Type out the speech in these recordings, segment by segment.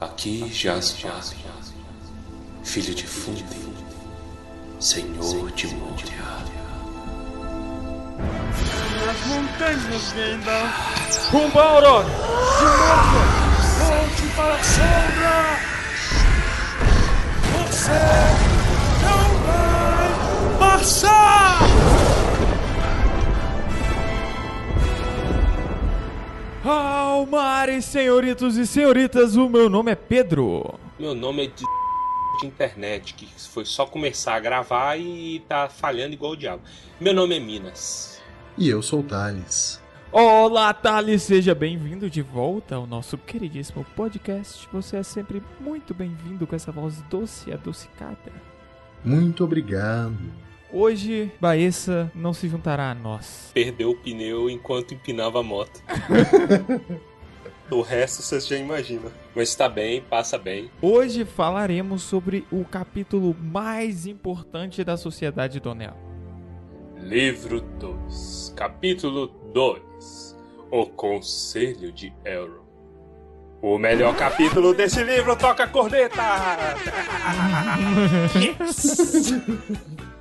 Aqui jaz Jaz, filho de Fundi, senhor de Moria. As montanhas, Gandalf! Rumba, Aurora! Silêncio! Volte para a sombra! Você não vai passar! Almares, senhoritos e senhoritas, o meu nome é Pedro. Meu nome é de, de internet, que foi só começar a gravar e tá falhando igual o diabo. Meu nome é Minas. E eu sou o Thales. Olá, Thales, seja bem-vindo de volta ao nosso queridíssimo podcast. Você é sempre muito bem-vindo com essa voz doce e adocicada. Muito obrigado. Hoje, Baessa não se juntará a nós. Perdeu o pneu enquanto empinava a moto. o resto você já imagina. Mas tá bem, passa bem. Hoje falaremos sobre o capítulo mais importante da Sociedade do Anel. Livro 2, capítulo 2 O Conselho de Elrond. O melhor capítulo desse livro toca a corneta! Yes!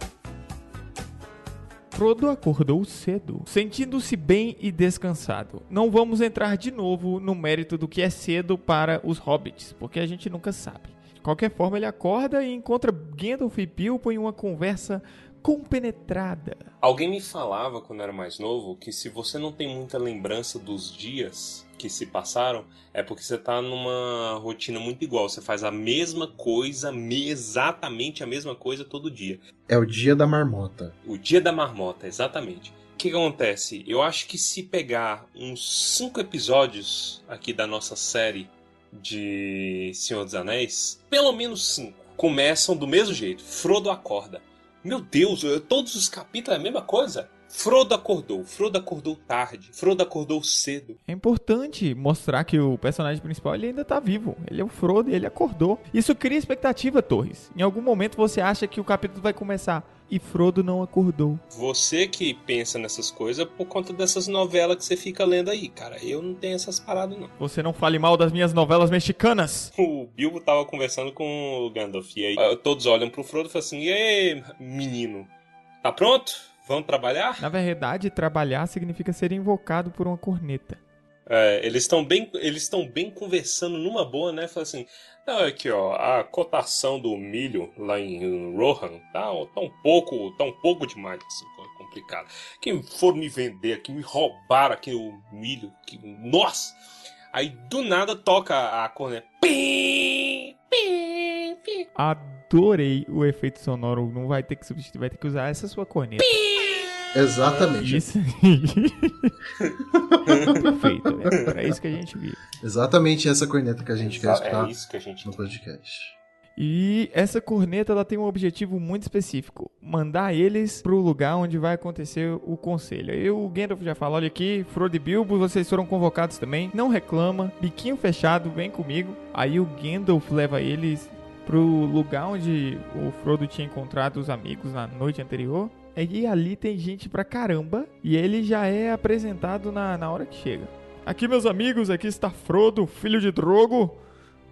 Frodo acordou cedo, sentindo-se bem e descansado. Não vamos entrar de novo no mérito do que é cedo para os hobbits, porque a gente nunca sabe. De qualquer forma, ele acorda e encontra Gandalf e Bilbo em uma conversa compenetrada. Alguém me falava quando era mais novo que se você não tem muita lembrança dos dias que se passaram, é porque você tá numa rotina muito igual. Você faz a mesma coisa, exatamente a mesma coisa todo dia. É o dia da marmota. O dia da marmota, exatamente. O que, que acontece? Eu acho que se pegar uns cinco episódios aqui da nossa série de Senhor dos Anéis, pelo menos cinco, começam do mesmo jeito. Frodo acorda. Meu Deus, todos os capítulos é a mesma coisa? Frodo acordou, Frodo acordou tarde, Frodo acordou cedo. É importante mostrar que o personagem principal ele ainda tá vivo. Ele é o Frodo e ele acordou. Isso cria expectativa, Torres. Em algum momento você acha que o capítulo vai começar e Frodo não acordou. Você que pensa nessas coisas por conta dessas novelas que você fica lendo aí, cara. Eu não tenho essas paradas, não. Você não fale mal das minhas novelas mexicanas. O Bilbo tava conversando com o Gandalf e aí todos olham pro Frodo e falam assim: E aí, menino, tá pronto? Vamos trabalhar? Na verdade, trabalhar significa ser invocado por uma corneta. É, eles estão bem, eles estão bem conversando numa boa, né? Fala assim, não, aqui ó, a cotação do milho lá em Rohan tá, tá um pouco, tá um pouco demais, assim, complicado. Quem for me vender aqui, me roubar aqui o milho, que, nossa! Aí do nada toca a corneta. Pim, pim, pim. Adorei o efeito sonoro. Não vai ter que substituir, vai ter que usar essa sua corneta. Pim. Exatamente. Isso. Perfeito, né? Era isso que a gente viu. Exatamente essa corneta que a gente Exa quer escutar é isso que a gente no podcast. E essa corneta ela tem um objetivo muito específico: mandar eles pro lugar onde vai acontecer o conselho. Aí o Gandalf já fala: olha aqui, Frodo e Bilbo, vocês foram convocados também. Não reclama, biquinho fechado, vem comigo. Aí o Gandalf leva eles pro lugar onde o Frodo tinha encontrado os amigos na noite anterior. E ali tem gente pra caramba. E ele já é apresentado na, na hora que chega. Aqui, meus amigos, aqui está Frodo, filho de Drogo.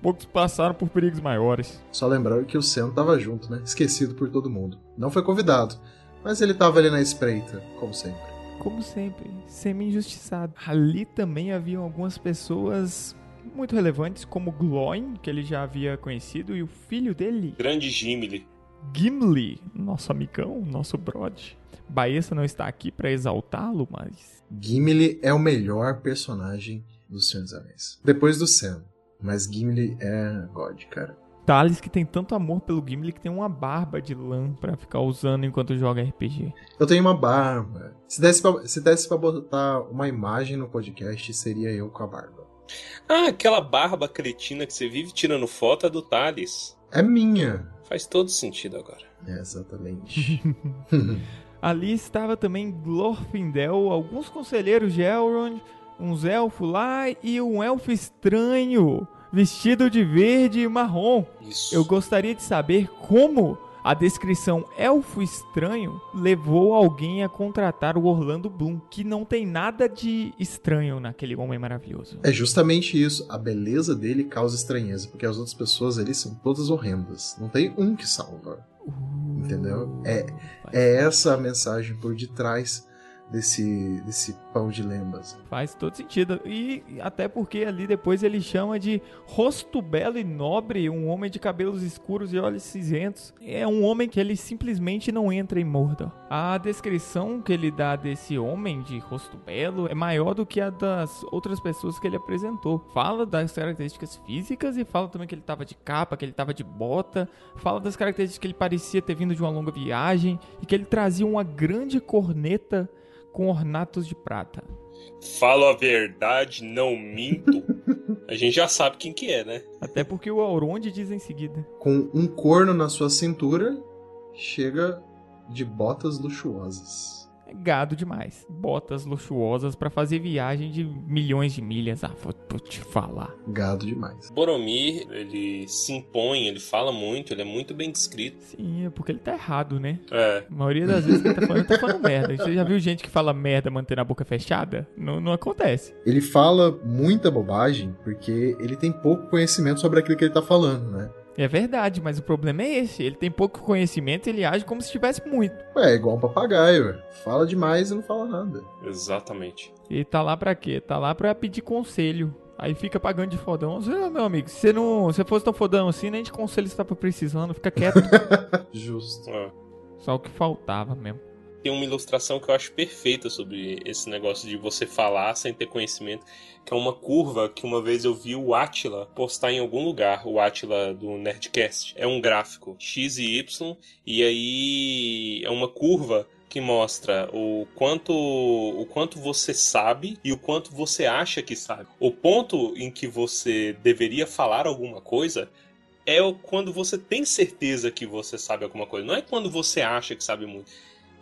Poucos passaram por perigos maiores. Só lembrando que o Sam tava junto, né? Esquecido por todo mundo. Não foi convidado, mas ele tava ali na espreita, como sempre. Como sempre, semi-injustiçado. Ali também haviam algumas pessoas muito relevantes, como Gloin, que ele já havia conhecido, e o filho dele. Grande Gimli. Gimli, nosso amigão, nosso brod. Baessa não está aqui para exaltá-lo, mas. Gimli é o melhor personagem do Senhor dos Anéis. Depois do Sam. Mas Gimli é God, cara. Thales que tem tanto amor pelo Gimli que tem uma barba de lã para ficar usando enquanto joga RPG. Eu tenho uma barba. Se desse, pra, se desse pra botar uma imagem no podcast, seria eu com a barba. Ah, aquela barba cretina que você vive tirando foto é do Thales. É minha. Faz todo sentido agora. É, exatamente. Ali estava também Glorfindel, alguns conselheiros de Elrond, uns elfos lá e um elfo estranho, vestido de verde e marrom. Isso. Eu gostaria de saber como A descrição elfo estranho levou alguém a contratar o Orlando Bloom, que não tem nada de estranho naquele homem maravilhoso. É justamente isso. A beleza dele causa estranheza, porque as outras pessoas ali são todas horrendas. Não tem um que salva. Uh, Entendeu? É, é essa a mensagem por detrás desse, desse pão de lembas. faz todo sentido. E até porque ali depois ele chama de rosto belo e nobre, um homem de cabelos escuros e olhos cinzentos. É um homem que ele simplesmente não entra em Mordor. A descrição que ele dá desse homem de rosto belo é maior do que a das outras pessoas que ele apresentou. Fala das características físicas e fala também que ele tava de capa, que ele tava de bota. Fala das características que ele parecia ter vindo de uma longa viagem e que ele trazia uma grande corneta com ornatos de prata. Falo a verdade, não minto. A gente já sabe quem que é, né? Até porque o Auronde diz em seguida. Com um corno na sua cintura, chega de botas luxuosas. Gado demais. Botas luxuosas pra fazer viagem de milhões de milhas. Ah, vou, vou te falar. Gado demais. Boromir, ele se impõe, ele fala muito, ele é muito bem descrito. Sim, é porque ele tá errado, né? É, A maioria das vezes que ele tá falando, ele tá falando merda. Você já viu gente que fala merda mantendo a boca fechada? Não, não acontece. Ele fala muita bobagem porque ele tem pouco conhecimento sobre aquilo que ele tá falando, né? É verdade, mas o problema é esse. Ele tem pouco conhecimento e ele age como se tivesse muito. Ué, é igual um papagaio, ué. Fala demais e não fala nada. exatamente. E tá lá pra quê? Tá lá pra pedir conselho. Aí fica pagando de fodão. Você, meu amigo, se você não se você fosse tão fodão assim, nem de conselho você tava precisando. Fica quieto. Justo. É. Só o que faltava mesmo. Tem uma ilustração que eu acho perfeita sobre esse negócio de você falar sem ter conhecimento, que é uma curva que uma vez eu vi o Atila postar em algum lugar, o Atila do Nerdcast. É um gráfico X e Y, e aí é uma curva que mostra o quanto o quanto você sabe e o quanto você acha que sabe. O ponto em que você deveria falar alguma coisa é quando você tem certeza que você sabe alguma coisa. Não é quando você acha que sabe muito.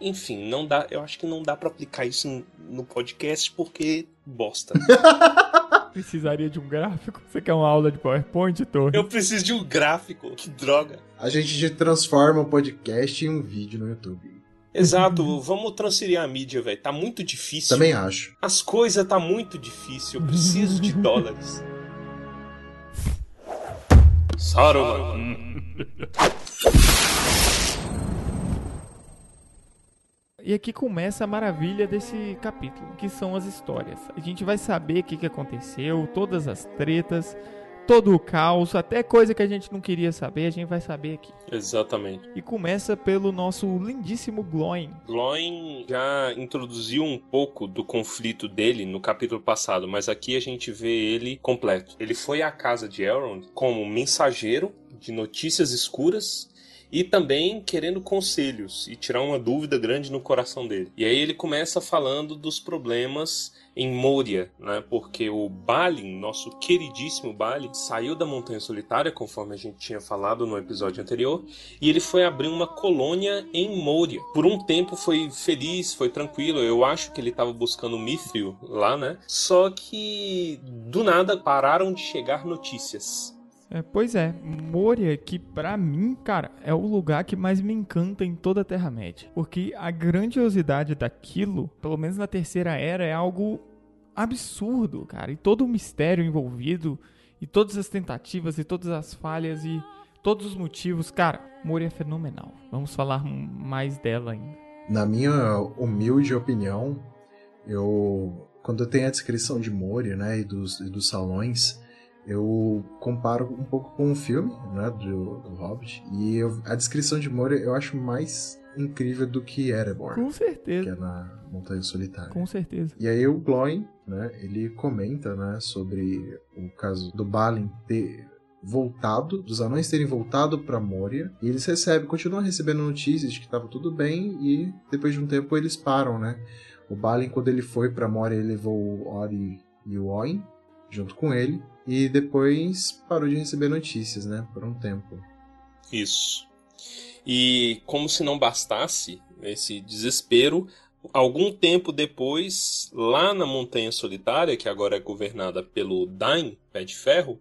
Enfim, não dá. Eu acho que não dá pra aplicar isso no- no podcast porque bosta. Precisaria de um gráfico? Você quer uma aula de PowerPoint, Torre? Eu preciso de um gráfico. Que droga. A gente transforma o podcast em um vídeo no YouTube. Exato. Vamos transferir a mídia, velho. Tá muito difícil. Também acho. As coisas tá muito difícil. Eu preciso de dólares. Saruman. E aqui começa a maravilha desse capítulo, que são as histórias. A gente vai saber o que, que aconteceu, todas as tretas, todo o caos, até coisa que a gente não queria saber, a gente vai saber aqui. Exatamente. E começa pelo nosso lindíssimo Gloin. Gloin já introduziu um pouco do conflito dele no capítulo passado, mas aqui a gente vê ele completo. Ele foi à casa de Elrond como mensageiro de notícias escuras e também querendo conselhos e tirar uma dúvida grande no coração dele. E aí ele começa falando dos problemas em Moria, né? Porque o Balin, nosso queridíssimo Balin, saiu da Montanha Solitária, conforme a gente tinha falado no episódio anterior, e ele foi abrir uma colônia em Moria. Por um tempo foi feliz, foi tranquilo. Eu acho que ele estava buscando Mithril lá, né? Só que do nada pararam de chegar notícias. É, pois é, Moria, que pra mim, cara, é o lugar que mais me encanta em toda a Terra-média. Porque a grandiosidade daquilo, pelo menos na Terceira Era, é algo absurdo, cara. E todo o mistério envolvido, e todas as tentativas, e todas as falhas, e todos os motivos. Cara, Moria é fenomenal. Vamos falar mais dela ainda. Na minha humilde opinião, eu quando tenho a descrição de Moria, né, e dos, e dos salões, eu comparo um pouco com o filme, né, do, do Hobbit, e eu- a descrição de Moria eu acho mais incrível do que Erebor, Com que certeza, é na Montanha Solitária. com certeza. E aí o Gloin, né, ele comenta, né, sobre o caso do Balin ter voltado, dos anões terem voltado para Moria, e eles recebem, continuam recebendo notícias de que estava tudo bem e depois de um tempo eles param, né? O Balin quando ele foi para Moria, ele levou o Ori e o Oin junto com ele e depois parou de receber notícias, né, por um tempo. Isso. E como se não bastasse esse desespero, algum tempo depois, lá na Montanha Solitária, que agora é governada pelo Dain, Pé de Ferro,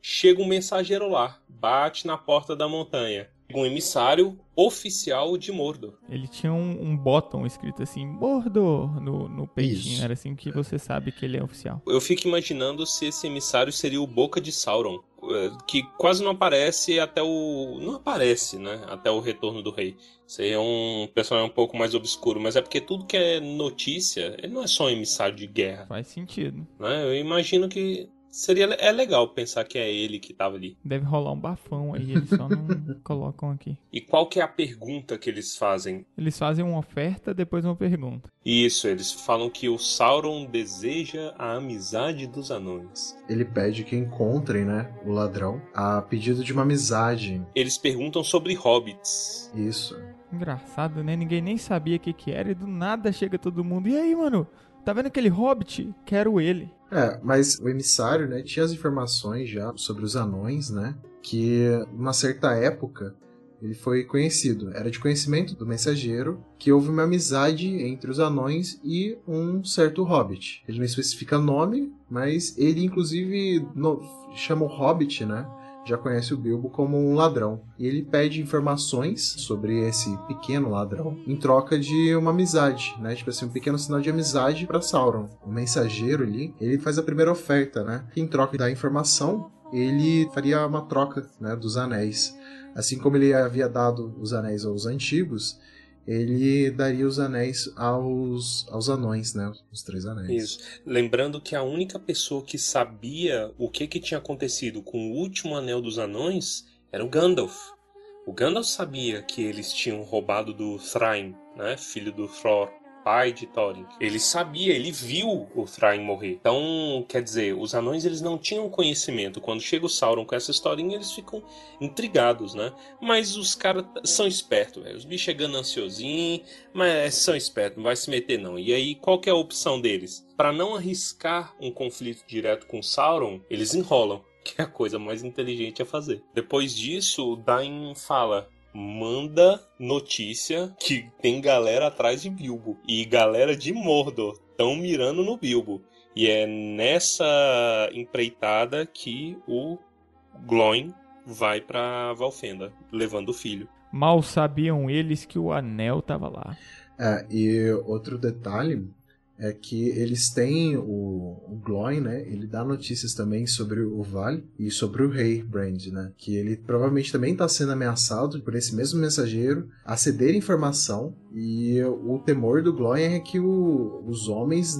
chega um mensageiro lá, bate na porta da montanha. Um emissário oficial de Mordor. Ele tinha um, um botão escrito assim, Mordor, no, no peitinho. Isso. Era assim que você sabe que ele é oficial. Eu fico imaginando se esse emissário seria o Boca de Sauron, eh, que quase não aparece até o. Não aparece, né? Até o retorno do rei. Seria um personagem um pouco mais obscuro, mas é porque tudo que é notícia, ele não é só um emissário de guerra. Faz sentido. Né? Eu imagino que seria é legal pensar que é ele que tava ali. Deve rolar um bafão aí, eles só não colocam aqui. E qual que é a pergunta que eles fazem? Eles fazem uma oferta, depois uma pergunta. Isso, eles falam que o Sauron deseja a amizade dos anões. Ele pede que encontrem, né, o ladrão, a pedido de uma amizade. Eles perguntam sobre hobbits. Isso. Engraçado, né? Ninguém nem sabia o que, que era e do nada chega todo mundo. E aí, mano? Tá vendo aquele hobbit? Quero ele. É, mas o emissário, né, tinha as informações já sobre os anões, né, que numa certa época ele foi conhecido. Era de conhecimento do mensageiro que houve uma amizade entre os anões e um certo hobbit. Ele não especifica nome, mas ele inclusive no, chama o hobbit, né, já conhece o Bilbo como um ladrão. E ele pede informações sobre esse pequeno ladrão em troca de uma amizade, né? Tipo assim, um pequeno sinal de amizade para Sauron. O mensageiro ali, ele faz a primeira oferta, né? Em troca da informação, ele faria uma troca, né, dos anéis. Assim como ele havia dado os anéis aos antigos, ele daria os anéis aos, aos anões, né? Os três anéis. Isso. Lembrando que a única pessoa que sabia o que, que tinha acontecido com o último anel dos anões era o Gandalf. O Gandalf sabia que eles tinham roubado do Thrain, né? Filho do Thror pai de Thorin. Ele sabia, ele viu o Thrain morrer. Então, quer dizer, os anões eles não tinham conhecimento. Quando chega o Sauron com essa historinha, eles ficam intrigados, né? Mas os caras são espertos, velho. Os bichos é gananciosinho, mas são espertos, não vai se meter não. E aí, qual que é a opção deles? Para não arriscar um conflito direto com Sauron, eles enrolam que é a coisa mais inteligente a fazer. Depois disso, Dain fala: manda notícia que tem galera atrás de Bilbo e galera de Mordor estão mirando no Bilbo. E é nessa empreitada que o Gloin vai para Valfenda, levando o filho. Mal sabiam eles que o anel tava lá. É, e outro detalhe é que eles têm o, o Gloin, né? Ele dá notícias também sobre o Vale e sobre o rei Brand, né? Que ele provavelmente também está sendo ameaçado por esse mesmo mensageiro a ceder informação e o temor do Gloin é que o, os homens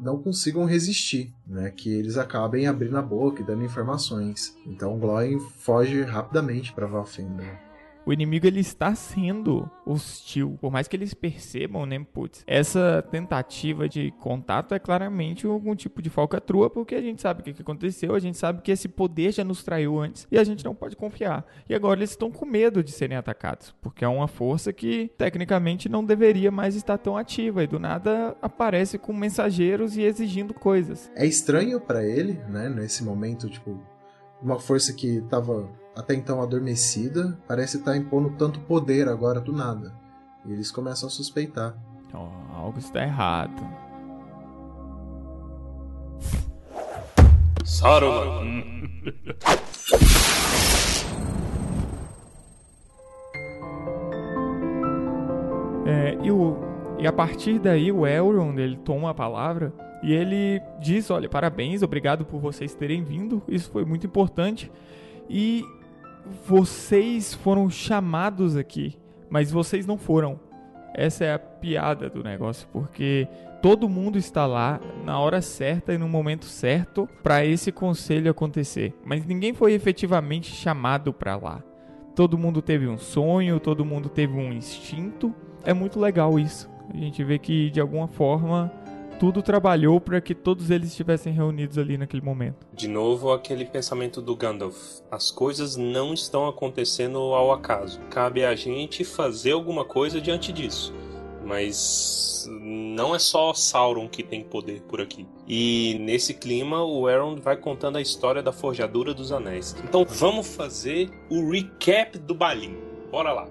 não consigam resistir, né? Que eles acabem abrindo a boca e dando informações. Então o Gloin foge rapidamente para Valfenda. O inimigo ele está sendo hostil. Por mais que eles percebam, né, putz, essa tentativa de contato é claramente algum tipo de falcatrua, porque a gente sabe o que aconteceu, a gente sabe que esse poder já nos traiu antes e a gente não pode confiar. E agora eles estão com medo de serem atacados, porque é uma força que tecnicamente não deveria mais estar tão ativa e do nada aparece com mensageiros e exigindo coisas. É estranho para ele, né, nesse momento, tipo, uma força que estava até então adormecida, parece estar impondo tanto poder agora do nada. E eles começam a suspeitar. Oh, algo está errado. Saruman. É, e, o, e a partir daí o Elrond ele toma a palavra e ele diz, olha, parabéns, obrigado por vocês terem vindo, isso foi muito importante. E vocês foram chamados aqui, mas vocês não foram. Essa é a piada do negócio, porque todo mundo está lá na hora certa e no momento certo para esse conselho acontecer, mas ninguém foi efetivamente chamado para lá. Todo mundo teve um sonho, todo mundo teve um instinto. É muito legal isso. A gente vê que de alguma forma tudo trabalhou para que todos eles estivessem reunidos ali naquele momento. De novo, aquele pensamento do Gandalf. As coisas não estão acontecendo ao acaso. Cabe a gente fazer alguma coisa diante disso. Mas não é só Sauron que tem poder por aqui. E nesse clima, o Elrond vai contando a história da forjadura dos anéis. Então vamos fazer o recap do Balim. Bora lá.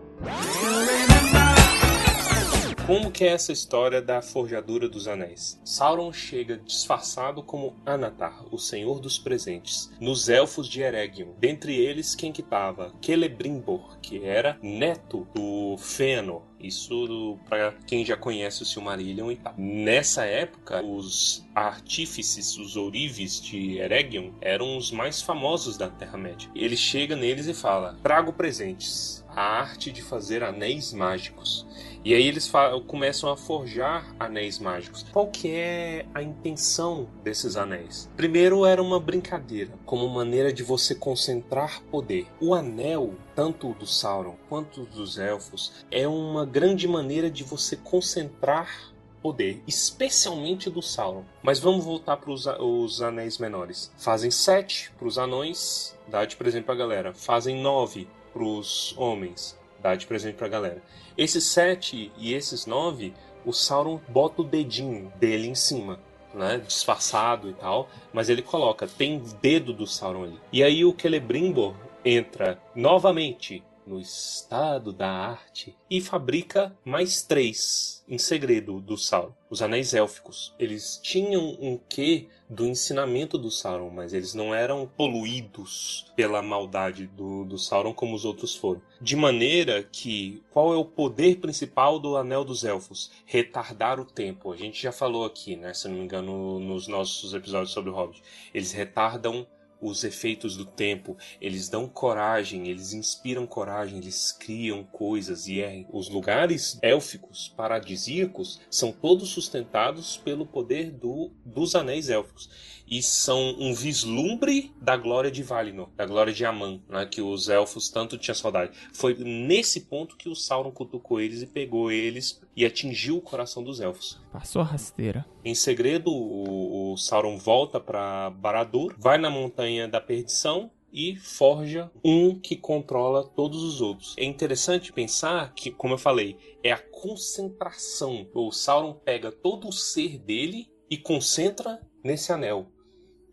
Como que é essa história da forjadura dos anéis? Sauron chega disfarçado como Anatar, o Senhor dos Presentes, nos elfos de Eregion. Dentre eles, quem que tava? Celebrimbor, que era neto do Fëanor, isso para quem já conhece o Silmarillion e tal. Nessa época, os artífices, os ourives de Eregion, eram os mais famosos da Terra-média. Ele chega neles e fala: Trago presentes, a arte de fazer anéis mágicos. E aí eles começam a forjar anéis mágicos. Qual que é a intenção desses anéis? Primeiro era uma brincadeira, como maneira de você concentrar poder. O anel, tanto do Sauron quanto dos elfos, é uma grande maneira de você concentrar poder, especialmente do Sauron. Mas vamos voltar para os anéis menores. Fazem sete para os anões, dá de presente para a galera. Fazem nove para os homens, dá de presente para a galera. Esses sete e esses nove, o Sauron bota o dedinho dele em cima. Né, disfarçado e tal, mas ele coloca, tem dedo do Sauron ali. E aí o Celebrimbor entra novamente no estado da arte e fabrica mais três em segredo do Sauron. Os anéis élficos. Eles tinham um quê do ensinamento do Sauron, mas eles não eram poluídos pela maldade do, do Sauron como os outros foram. De maneira que, qual é o poder principal do Anel dos Elfos? Retardar o tempo. A gente já falou aqui, né, se não me engano, nos nossos episódios sobre o Hobbit. Eles retardam os efeitos do tempo, eles dão coragem, eles inspiram coragem, eles criam coisas e é, os lugares élficos, paradisíacos, são todos sustentados pelo poder do, dos anéis élficos e são um vislumbre da glória de Valinor, da glória de Aman, né, que os elfos tanto tinham saudade. Foi nesse ponto que o Sauron cutucou eles e pegou eles e atingiu o coração dos elfos. Passou a rasteira. Em segredo, o, o Sauron volta para Barad-dûr, vai na montanha da perdição e forja um que controla todos os outros. É interessante pensar que, como eu falei, é a concentração. O Sauron pega todo o ser dele e concentra nesse anel.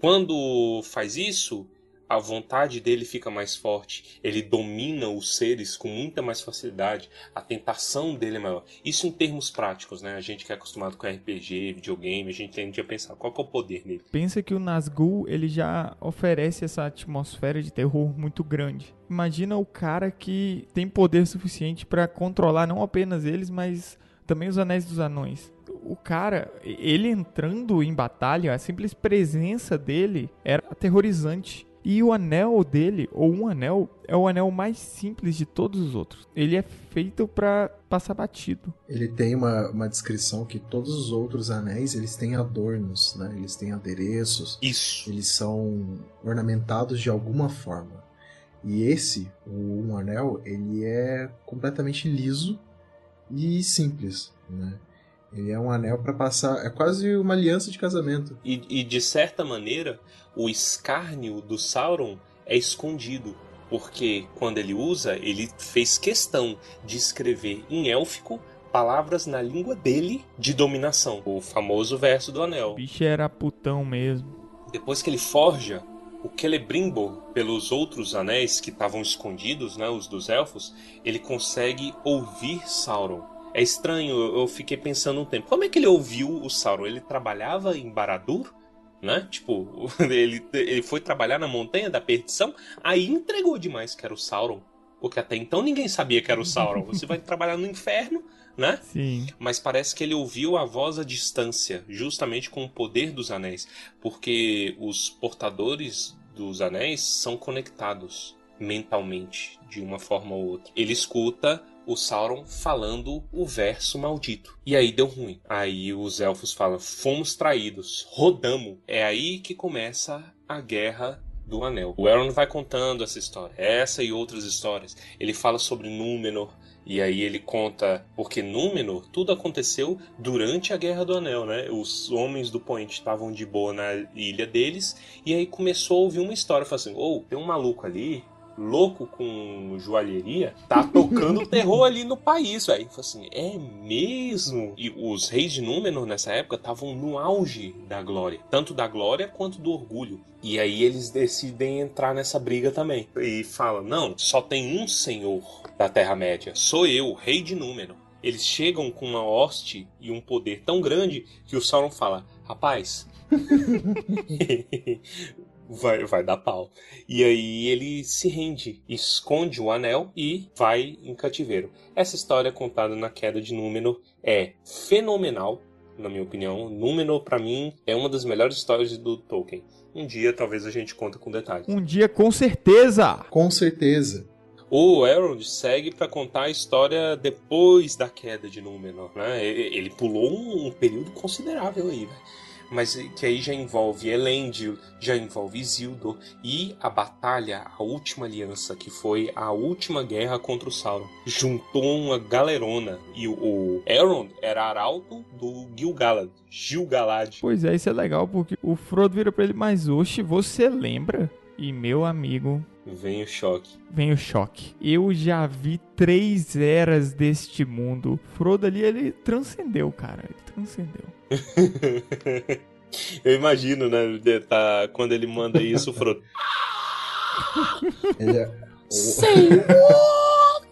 Quando faz isso, a vontade dele fica mais forte, ele domina os seres com muita mais facilidade, a tentação dele é maior. Isso em termos práticos, né? A gente que é acostumado com RPG, videogame, a gente tende a pensar qual é o poder dele. Pensa que o Nazgûl, ele já oferece essa atmosfera de terror muito grande. Imagina o cara que tem poder suficiente para controlar não apenas eles, mas também os Anéis dos Anões o cara, ele entrando em batalha, a simples presença dele era aterrorizante. E o anel dele, ou um anel, é o anel mais simples de todos os outros. Ele é feito para passar batido. Ele tem uma, uma descrição que todos os outros anéis, eles têm adornos, né? Eles têm adereços. Isso. Eles são ornamentados de alguma forma. E esse, o um anel, ele é completamente liso e simples, né? Ele é um anel para passar. É quase uma aliança de casamento. E, e, de certa maneira, o escárnio do Sauron é escondido. Porque quando ele usa, ele fez questão de escrever em élfico palavras na língua dele de dominação. O famoso verso do anel. O bicho era putão mesmo. Depois que ele forja o Celebrimbor pelos outros anéis que estavam escondidos, né, os dos elfos, ele consegue ouvir Sauron é estranho, eu fiquei pensando um tempo. Como é que ele ouviu o Sauron? Ele trabalhava em Baradur? Né? Tipo, ele, ele foi trabalhar na Montanha da Perdição, aí entregou demais que era o Sauron. Porque até então ninguém sabia que era o Sauron. Você vai trabalhar no inferno, né? Sim. Mas parece que ele ouviu a voz à distância, justamente com o poder dos anéis. Porque os portadores dos anéis são conectados mentalmente, de uma forma ou outra. Ele escuta o Sauron falando o verso maldito. E aí deu ruim. Aí os elfos falam: fomos traídos, rodamos. É aí que começa a guerra do Anel. O Elrond vai contando essa história, essa e outras histórias. Ele fala sobre Númenor, e aí ele conta, porque Númenor, tudo aconteceu durante a Guerra do Anel, né? Os homens do Point estavam de boa na ilha deles, e aí começou a ouvir uma história, falou assim, ou oh, tem um maluco ali, louco com joalheria, tá tocando terror ali no país, velho. assim, é mesmo? E os reis de Númenor nessa época estavam no auge da glória, tanto da glória quanto do orgulho. E aí eles decidem entrar nessa briga também. E falam: "Não, só tem um senhor da Terra-média. Sou eu, rei de Númenor. eles chegam com uma hoste e um poder tão grande que o Sauron fala: Rapaz. vai, vai dar pau. E aí ele se rende, esconde o anel e vai em cativeiro. Essa história contada na queda de Númenor é fenomenal, na minha opinião. Númenor, para mim, é uma das melhores histórias do Tolkien. Um dia, talvez a gente conte com detalhes. Um dia, com certeza! Com certeza. O Elrond segue para contar a história depois da queda de Númenor, né? Ele pulou um período considerável aí, velho mas que aí já envolve Elendil, já envolve Isildur e a batalha, a última aliança, que foi a última guerra contra o Sauron. Juntou uma galerona e o Elrond era arauto do Gil-galad, Gil-galad. Pois é, isso é legal porque o Frodo vira para ele, mas oxe, você lembra? E meu amigo, Vem o choque. Vem o choque. Eu já vi três eras deste mundo. Frodo ali, ele transcendeu, cara. Ele transcendeu. Eu imagino, né? Tá, quando ele manda isso, o Frodo. Ele é... Say what?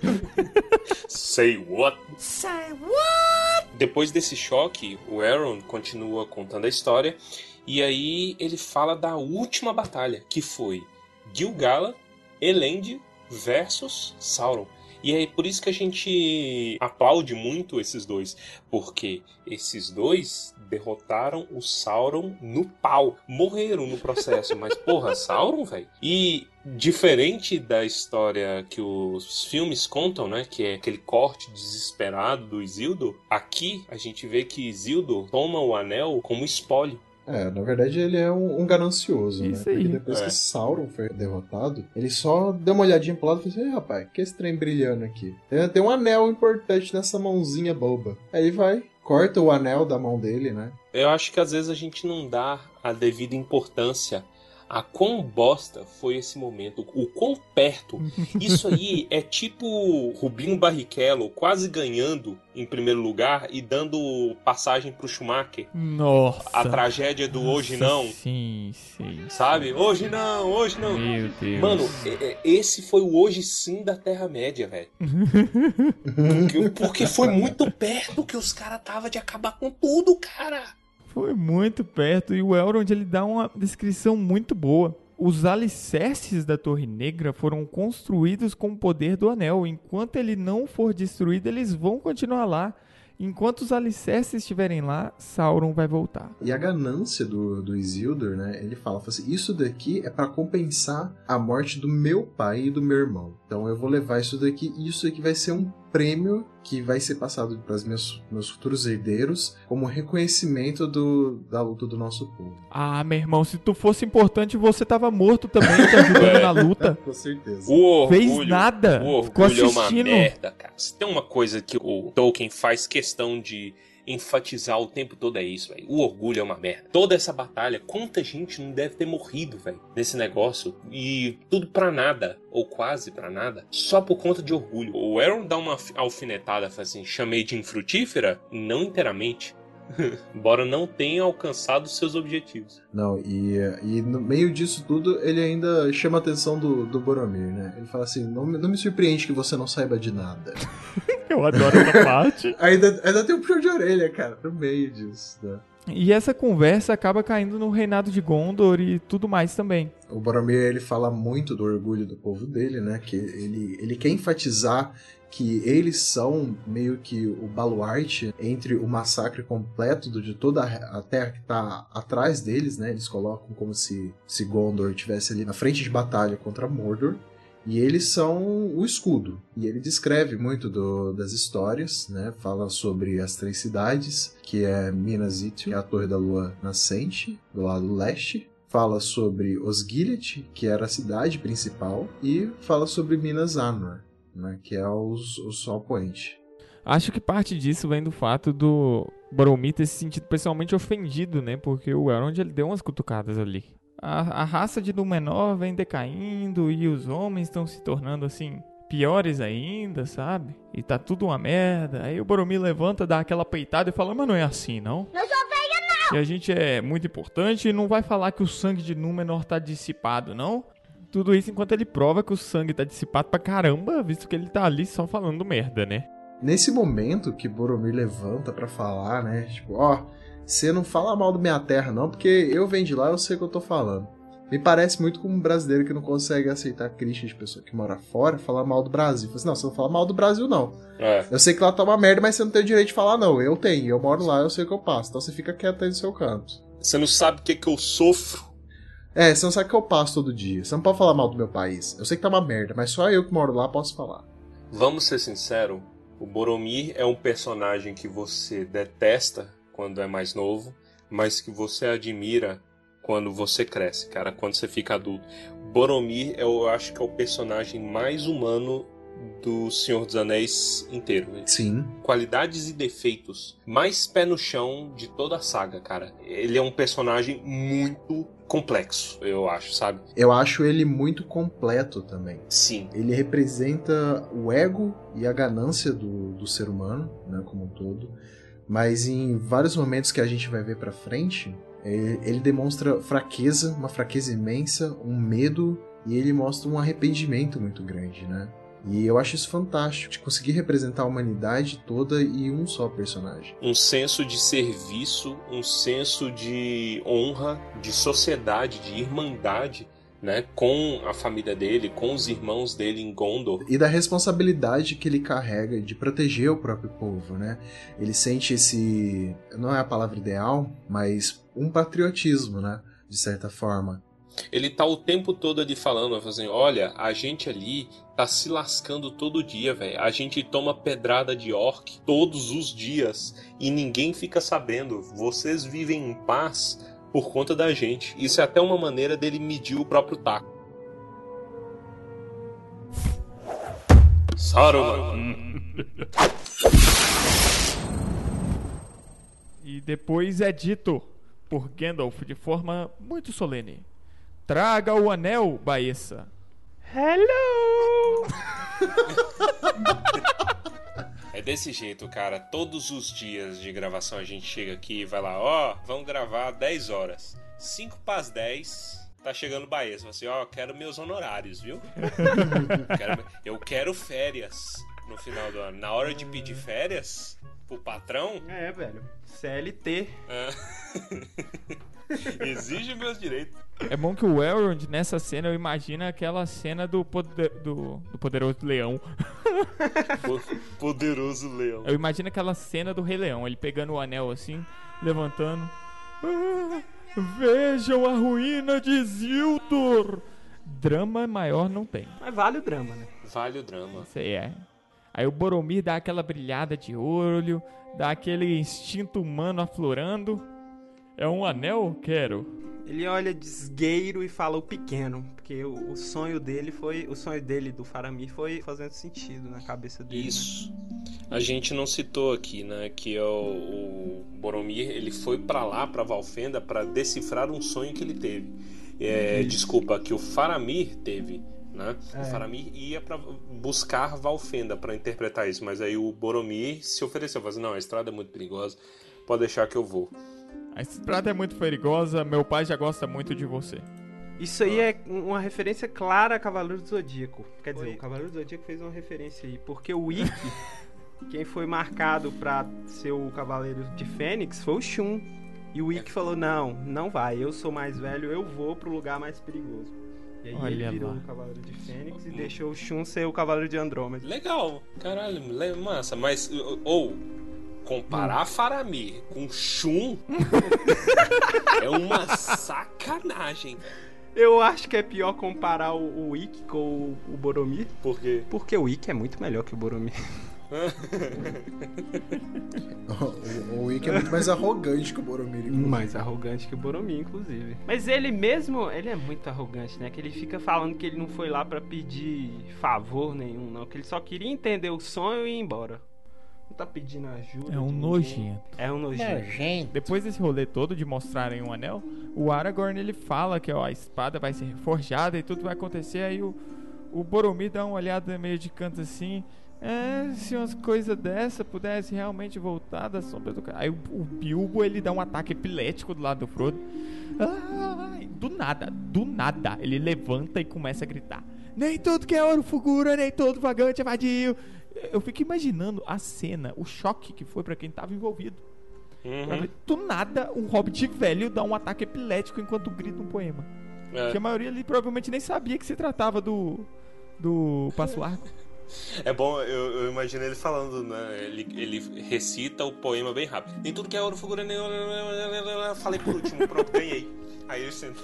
Say what? Say what? Depois desse choque, o Aaron continua contando a história. E aí ele fala da última batalha, que foi Gil-galad, Elend versus Sauron. E é por isso que a gente aplaude muito esses dois, porque esses dois derrotaram o Sauron no pau, morreram no processo, mas porra, Sauron, velho. E diferente da história que os filmes contam, né, que é aquele corte desesperado do Isildur, aqui a gente vê que Isildur toma o anel como espólio. É, na verdade ele é um, um ganancioso, Isso né? aí. Porque depois É. que Sauron foi derrotado, ele só deu uma olhadinha pro lado e falou assim: "Ei, rapaz, que esse trem brilhando aqui? Tem, tem um anel importante nessa mãozinha boba. Aí vai, corta o anel da mão dele, né? Eu acho que às vezes a gente não dá a devida importância a quão bosta foi esse momento, o quão perto. Isso aí é tipo Rubinho Barrichello quase ganhando em primeiro lugar e dando passagem pro Schumacher. Nossa. A tragédia do hoje não, Sim, sim. sabe? Hoje não, hoje não. Meu Deus. Mano, é- é- esse foi o hoje sim da Terra-média, velho. Porque- Porque foi muito perto que os caras tava de acabar com tudo, cara. Foi muito perto e o Elrond ele dá uma descrição muito boa. Os alicerces da Torre Negra foram construídos com o poder do anel. Enquanto ele não for destruído, eles vão continuar lá. Enquanto os alicerces estiverem lá, Sauron vai voltar. E a ganância do, do Isildur, né? Ele fala, fala assim, isso daqui é pra compensar a morte do meu pai e do meu irmão. Então eu vou levar isso daqui e isso aqui vai ser um prêmio que vai ser passado para os meus, meus futuros herdeiros como reconhecimento do, da luta do nosso povo. Ah, meu irmão, se tu fosse importante, você tava morto também, te ajudando É. na luta. Com certeza. O orgulho, Fez nada. O Ficou orgulho é uma assistindo. merda, cara. Se tem uma coisa que o Tolkien faz questão de enfatizar o tempo todo é isso, velho. O orgulho é uma merda. Toda essa batalha, quanta gente não deve ter morrido, velho, nesse negócio e tudo pra nada, ou quase pra nada, só por conta de orgulho. O Aaron dá uma alfinetada, fala assim, chamei de infrutífera? Não inteiramente. Embora não tenha alcançado seus objetivos. Não, e, e no meio disso tudo, ele ainda chama a atenção do, do Boromir, né? Ele fala assim, não, me- não me surpreende que você não saiba de nada. Eu adoro essa parte. ainda, ainda tem um puxão de orelha, cara, no meio disso, né? E essa conversa acaba caindo no reinado de Gondor e tudo mais também. O Boromir ele fala muito do orgulho do povo dele, né? Que ele, ele quer enfatizar que eles são meio que o baluarte entre o massacre completo de toda a terra que tá atrás deles, né? Eles colocam como se, se Gondor estivesse ali na frente de batalha contra Mordor. E eles são o escudo. E ele descreve muito do- das histórias, né? Fala sobre as três cidades, que é Minas Ithil, a Torre da Lua Nascente, do lado leste. Fala sobre Osgiliath, que era a cidade principal. E fala sobre Minas Anor, né? Que é os, o Sol Poente. Acho que parte disso vem do fato do Boromir ter se sentido pessoalmente ofendido, né? Porque o Elrond ele deu umas cutucadas ali. A, a raça de Númenor vem decaindo e os homens estão se tornando assim piores ainda, sabe? E tá tudo uma merda. Aí o Boromir levanta, dá aquela peitada e fala: "Mas não é assim, não?" Não sou feia, não! E a gente é muito importante e não vai falar que o sangue de Númenor tá dissipado, não? Tudo isso enquanto ele prova que o sangue tá dissipado pra caramba, visto que ele tá ali só falando merda, né? Nesse momento que Boromir levanta para falar, né? Tipo, ó, você não fala mal da minha terra não, porque eu venho de lá, eu sei o que eu tô falando. Me parece muito como um brasileiro que não consegue aceitar críticas de pessoa que mora fora falar mal do Brasil. Assim, não, você não fala mal do Brasil, não. É. Eu sei que lá tá uma merda, mas você não tem o direito de falar, não. Eu tenho, eu moro lá, eu sei o que eu passo. Então você fica quieto aí no seu canto. Você não sabe o que, que eu sofro. É, você não sabe que eu passo todo dia. Você não pode falar mal do meu país. Eu sei que tá uma merda, mas só eu que moro lá posso falar. Vamos ser sinceros, o Boromir é um personagem que você detesta quando é mais novo, mas que você admira quando você cresce, cara, quando você fica adulto. Boromir, eu acho que é o personagem mais humano do Senhor dos Anéis inteiro. Sim. Qualidades e defeitos. Mais pé no chão de toda a saga, cara. Ele é um personagem muito complexo, eu acho, sabe? Eu acho ele muito completo também. Sim. Ele representa o ego e a ganância do, do ser humano, né, como um todo. Mas em vários momentos que a gente vai ver pra frente, ele demonstra fraqueza, uma fraqueza imensa, um medo e ele mostra um arrependimento muito grande, né? E eu acho isso fantástico, de conseguir representar a humanidade toda em um só personagem. Um senso de serviço, um senso de honra, de sociedade, de irmandade né, com a família dele, com os irmãos dele em Gondor. E da responsabilidade que ele carrega de proteger o próprio povo, né? Ele sente esse, não é a palavra ideal, mas um patriotismo, né, de certa forma. Ele tá o tempo todo ali falando, assim, olha, a gente ali tá se lascando todo dia, velho. A gente toma pedrada de orc todos os dias e ninguém fica sabendo. Vocês vivem em paz por conta da gente. Isso é até uma maneira dele medir o próprio taco. Saruman. e depois é dito por Gandalf de forma muito solene: Traga o anel, Baessa. Hello! É desse jeito, cara. Todos os dias de gravação a gente chega aqui e vai lá, ó, oh, vamos gravar 10 horas. 5 para as 10, tá chegando o fala assim, ó, oh, quero meus honorários, viu? quero, eu quero férias no final do ano. Na hora de pedir férias pro patrão. É, velho. CLT. É. Exige meus direitos. É bom que o Elrond, nessa cena, eu imagino aquela cena do, poder, do, do Poderoso Leão. poderoso Leão. Eu imagino aquela cena do Rei Leão, ele pegando o anel assim, levantando. Ah, vejam a ruína de Zildur! Drama maior não tem. Mas vale o drama, né? Vale o drama. Isso aí é. Aí o Boromir dá aquela brilhada de olho, dá aquele instinto humano aflorando. É um anel? Quero. Ele olha desgueiro e fala o pequeno, porque o, o, sonho dele foi, o sonho dele do Faramir foi fazendo sentido na cabeça dele. Né? Isso. Né? A gente não citou aqui, né, que é o, o Boromir, ele foi para lá, para Valfenda, para decifrar um sonho que ele teve. É, desculpa, que o Faramir teve. Né? É. O Faramir ia para buscar Valfenda para interpretar isso, mas aí o Boromir se ofereceu, falou assim, não, a estrada é muito perigosa, pode deixar que eu vou. A estrada é muito perigosa, meu pai já gosta muito de você. Isso aí é uma referência clara a Cavaleiro do Zodíaco. Quer dizer, Oi. o Cavaleiro do Zodíaco fez uma referência aí, porque o Ikki, quem foi marcado para ser o Cavaleiro de Fênix foi o Shun. E o Ikki é. falou: "Não, não vai, eu sou mais velho, eu vou pro lugar mais perigoso". E aí Olha ele virou lá. o Cavaleiro de Fênix e deixou o Shun ser o Cavaleiro de Andrômeda. Legal, caralho, massa, mas ou comparar hum. Faramir com Shun é uma sacanagem. Eu acho que é pior comparar o, o Ikki com o, o Boromir. Por quê? Porque o Ikki é muito melhor que o Boromir. o, o Ikki é muito mais arrogante que o Boromir. Inclusive. Mais arrogante que o Boromir, inclusive. Mas ele mesmo, ele é muito arrogante, né? Que ele fica falando que ele não foi lá para pedir favor nenhum, não. Que ele só queria entender o sonho e ir embora tá pedindo ajuda. É um nojento. É um nojento. nojento. Depois desse rolê todo de mostrarem um anel, o Aragorn ele fala que ó, a espada vai ser forjada e tudo vai acontecer. Aí o, o Boromir dá uma olhada meio de canto assim. É, se umas coisas dessa pudesse realmente voltar da sombra do cara. Aí o, o, Bilbo ele dá um ataque epilético do lado do Frodo. Ah, do nada, do nada, ele levanta e começa a gritar: Nem tudo que é ouro fulgura, nem todo vagante é vadio. Eu fico imaginando a cena, o choque que foi para quem tava envolvido. Uhum. Do nada, um hobbit velho dá um ataque epilético enquanto grita um poema. É. Que a maioria ali provavelmente nem sabia que se tratava do. do Passo Largo. É bom, eu, eu, imagino ele falando, né? Ele, ele recita o poema bem rápido. Nem tudo que é ouro, figura, nem. Falei por último, pronto, ganhei. Aí eu sento.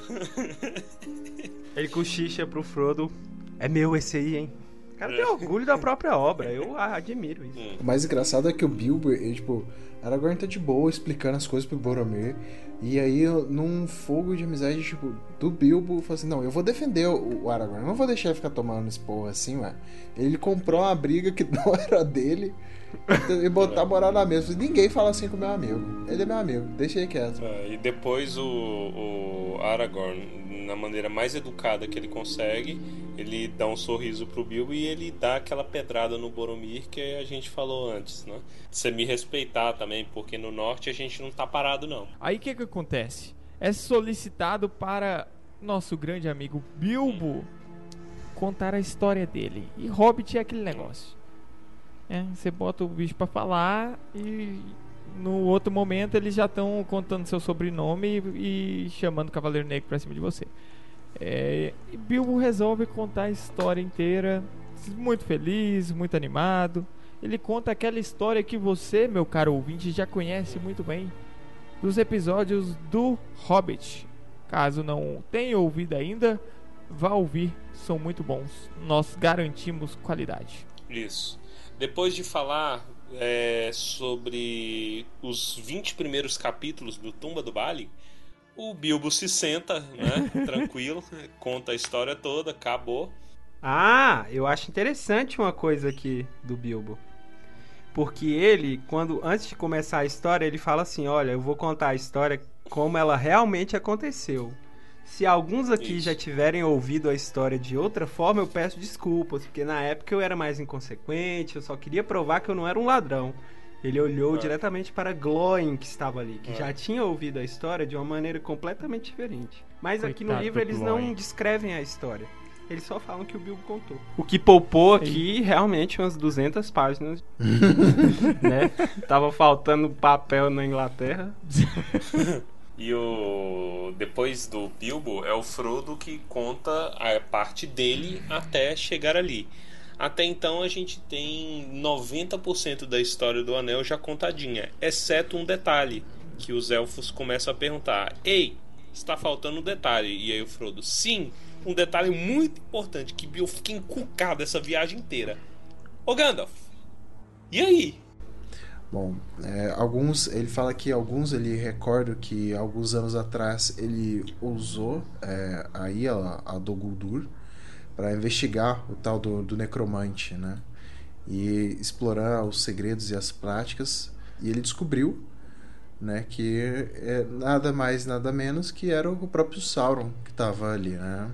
ele cochicha pro Frodo. É meu esse aí, hein? O cara tem orgulho da própria obra, eu admiro isso. O mais engraçado é que o Bilbo, ele, tipo, Aragorn tá de boa explicando as coisas pro Boromir. E aí, num fogo de amizade, tipo, do Bilbo, falou assim: Não, eu vou defender o Aragorn, eu não vou deixar ele ficar tomando esse porra assim, ué. Ele comprou uma briga que não era dele e botar moral na mesa. Ninguém fala assim com meu amigo. Ele é meu amigo, deixa ele quieto. É, e depois o, o Aragorn na maneira mais educada que ele consegue, ele dá um sorriso pro Bilbo e ele dá aquela pedrada no Boromir que a gente falou antes, né? Você me respeitar também, porque no norte a gente não tá parado não. Aí o que que acontece? É solicitado para nosso grande amigo Bilbo contar a história dele. E Hobbit é aquele negócio. É, você bota o bicho para falar e no outro momento eles já estão contando seu sobrenome e, e, chamando o Cavaleiro Negro pra cima de você. É, e Bilbo resolve contar a história inteira, muito feliz, muito animado. Ele conta aquela história que você, meu caro ouvinte, já conhece muito bem dos episódios do Hobbit. Caso não tenha ouvido ainda, vá ouvir, são muito bons. Nós garantimos qualidade. Isso. Depois de falar é, sobre os 20 primeiros capítulos do Tumba do Bali, o Bilbo se senta, né, tranquilo, conta a história toda, acabou. Ah, eu acho interessante uma coisa aqui do Bilbo. Porque ele, quando antes de começar a história, ele fala assim: "Olha, eu vou contar a história como ela realmente aconteceu. Se alguns aqui Isso. já tiverem ouvido a história de outra forma, eu peço desculpas, porque na época eu era mais inconsequente, eu só queria provar que eu não era um ladrão. Ele olhou é. diretamente para Glóin, que estava ali, que é. já tinha ouvido a história de uma maneira completamente diferente. Mas Coitado aqui no livro eles Gloin. não descrevem a história. Eles só falam que o Bilbo contou. O que poupou aqui realmente umas 200 páginas. né? Tava faltando papel na Inglaterra. E o depois do Bilbo é o Frodo que conta a parte dele até chegar ali. Até então a gente tem 90% da história do anel já contadinha, exceto um detalhe que os elfos começam a perguntar: "Ei, está faltando um detalhe". E aí o Frodo: "Sim, um detalhe muito importante que Bilbo fica encucado essa viagem inteira. Ô Gandalf, e aí? Bom, é, alguns ele fala que alguns ele recorda que alguns anos atrás ele usou é, aí a, a do Guldur para investigar o tal do, do necromante, né? E explorar os segredos e as práticas. E ele descobriu, né, que é nada mais nada menos que era o próprio Sauron que estava ali, né?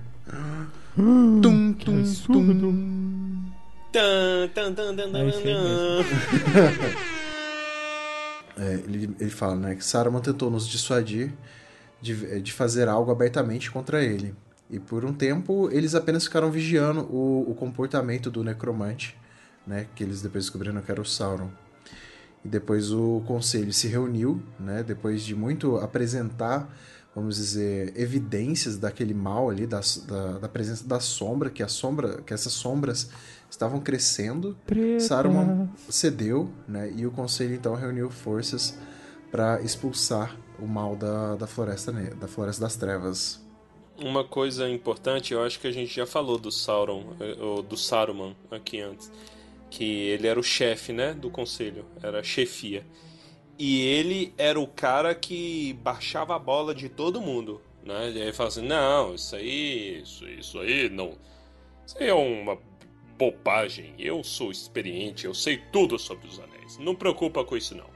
Hum, tum, tum, tum. Tan, tan, tan, tan, tan, tan. É, ele, ele fala né, que Saruman tentou nos dissuadir de, é, de fazer algo abertamente contra ele. E por um tempo eles apenas ficaram vigiando o, o comportamento do necromante, né, que eles depois descobriram que era o Sauron. E depois o conselho se reuniu, né, depois de muito apresentar, vamos dizer, evidências daquele mal ali, da, da, da presença da sombra, que a sombra, que essas sombras estavam crescendo. Preta. Saruman cedeu, né? E o conselho então reuniu forças para expulsar o mal da, da floresta da floresta das trevas. Uma coisa importante, eu acho que a gente já falou do Sauron, eh, ou do Saruman aqui antes, que ele era o chefe, né, do conselho, era a chefia. E ele era o cara que baixava a bola de todo mundo, né? E aí fala assim: "Não, isso aí, isso, isso aí não isso aí é uma bobagem. Eu sou experiente, eu sei tudo sobre os anéis. Não preocupa com isso não.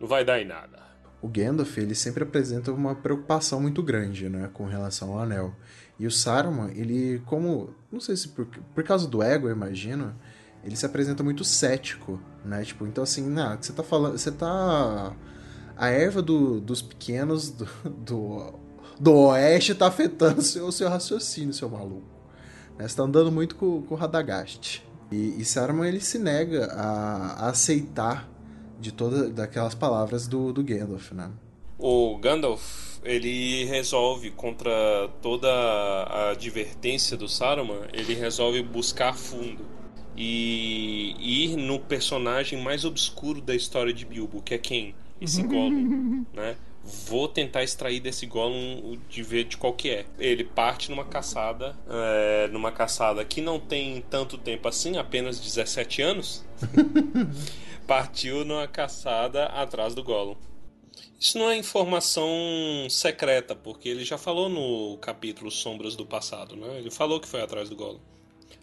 Não vai dar em nada. O Gandalf, ele sempre apresenta uma preocupação muito grande, né, com relação ao anel. E o Saruman, ele como, não sei se por, por causa do ego, eu imagino, ele se apresenta muito cético, né? Tipo, então assim, nah, você tá falando, você tá a erva do, dos pequenos do, do, do oeste tá afetando o seu, seu raciocínio, seu maluco. Né? Você tá andando muito com, com o Radagast. E, e Saruman ele se nega a, a aceitar de todas daquelas palavras do, do Gandalf, né? O Gandalf, ele resolve contra toda a advertência do Saruman, ele resolve buscar fundo e ir no personagem mais obscuro da história de Bilbo, que é quem? Esse Gollum, né? Vou tentar extrair desse Gollum de ver de qual que é. Ele parte numa caçada, é, numa caçada que não tem tanto tempo assim, apenas 17 anos. Partiu numa caçada atrás do Gollum. Isso não é informação secreta, porque ele já falou no capítulo Sombras do Passado, né? Ele falou que foi atrás do Gollum.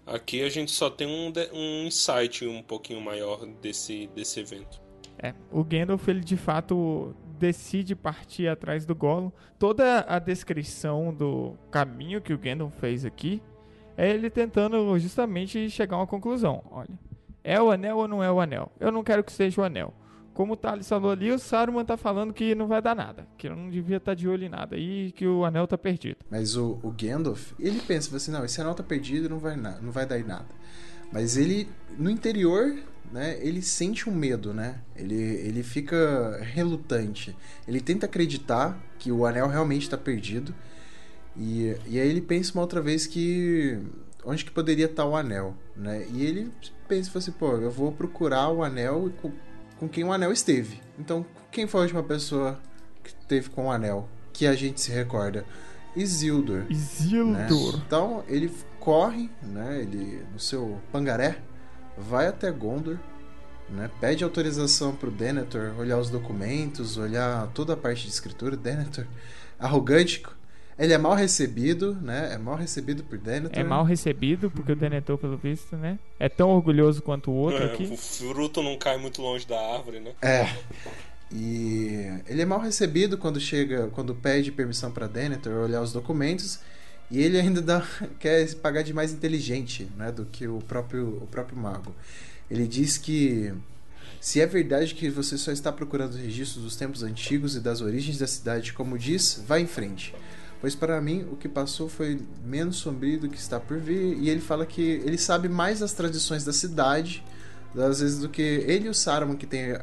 Aqui a gente só tem um, um insight um pouquinho maior desse, desse evento. É, o Gandalf ele de fato decide partir atrás do Gollum. Toda a descrição do caminho que o Gandalf fez aqui é ele tentando justamente chegar a uma conclusão. Olha, é o anel ou não é o anel? Eu não quero que seja o anel. Como o Thales falou ali, o Saruman tá falando que não vai dar nada, que não devia estar tá de olho em nada e que o anel tá perdido. Mas o, o Gandalf, ele pensa assim, não, esse anel tá perdido, não vai, não vai dar em nada. Mas ele, no interior, né, ele sente um medo, né? Ele, ele fica relutante. Ele tenta acreditar que o anel realmente está perdido. E, e aí ele pensa uma outra vez que onde que poderia estar o anel, né? E ele pensa assim, pô, eu vou procurar o anel com, com quem o anel esteve. Então, quem foi a última pessoa que esteve com o anel que a gente se recorda? Isildur. Isildur. Né? Então, ele corre, né, ele no seu pangaré, vai até Gondor, né, pede autorização para o Denethor olhar os documentos, olhar toda a parte de escritura. Denethor, arrogante, ele é mal recebido, né? É mal recebido por Denethor. É mal recebido, porque o Denethor, pelo visto, né? É tão orgulhoso quanto o outro é, aqui. O fruto não cai muito longe da árvore, né? É. E ele é mal recebido quando chega, quando pede permissão para Denethor olhar os documentos. E ele ainda dá, quer pagar de mais inteligente né, do que o próprio, o próprio mago. Ele diz que se é verdade que você só está procurando registros dos tempos antigos e das origens da cidade, como diz, vá em frente. Pois para mim o que passou foi menos sombrio do que está por vir, e ele fala que ele sabe mais das tradições da cidade, às vezes do que ele e o Saruman que tem, uh,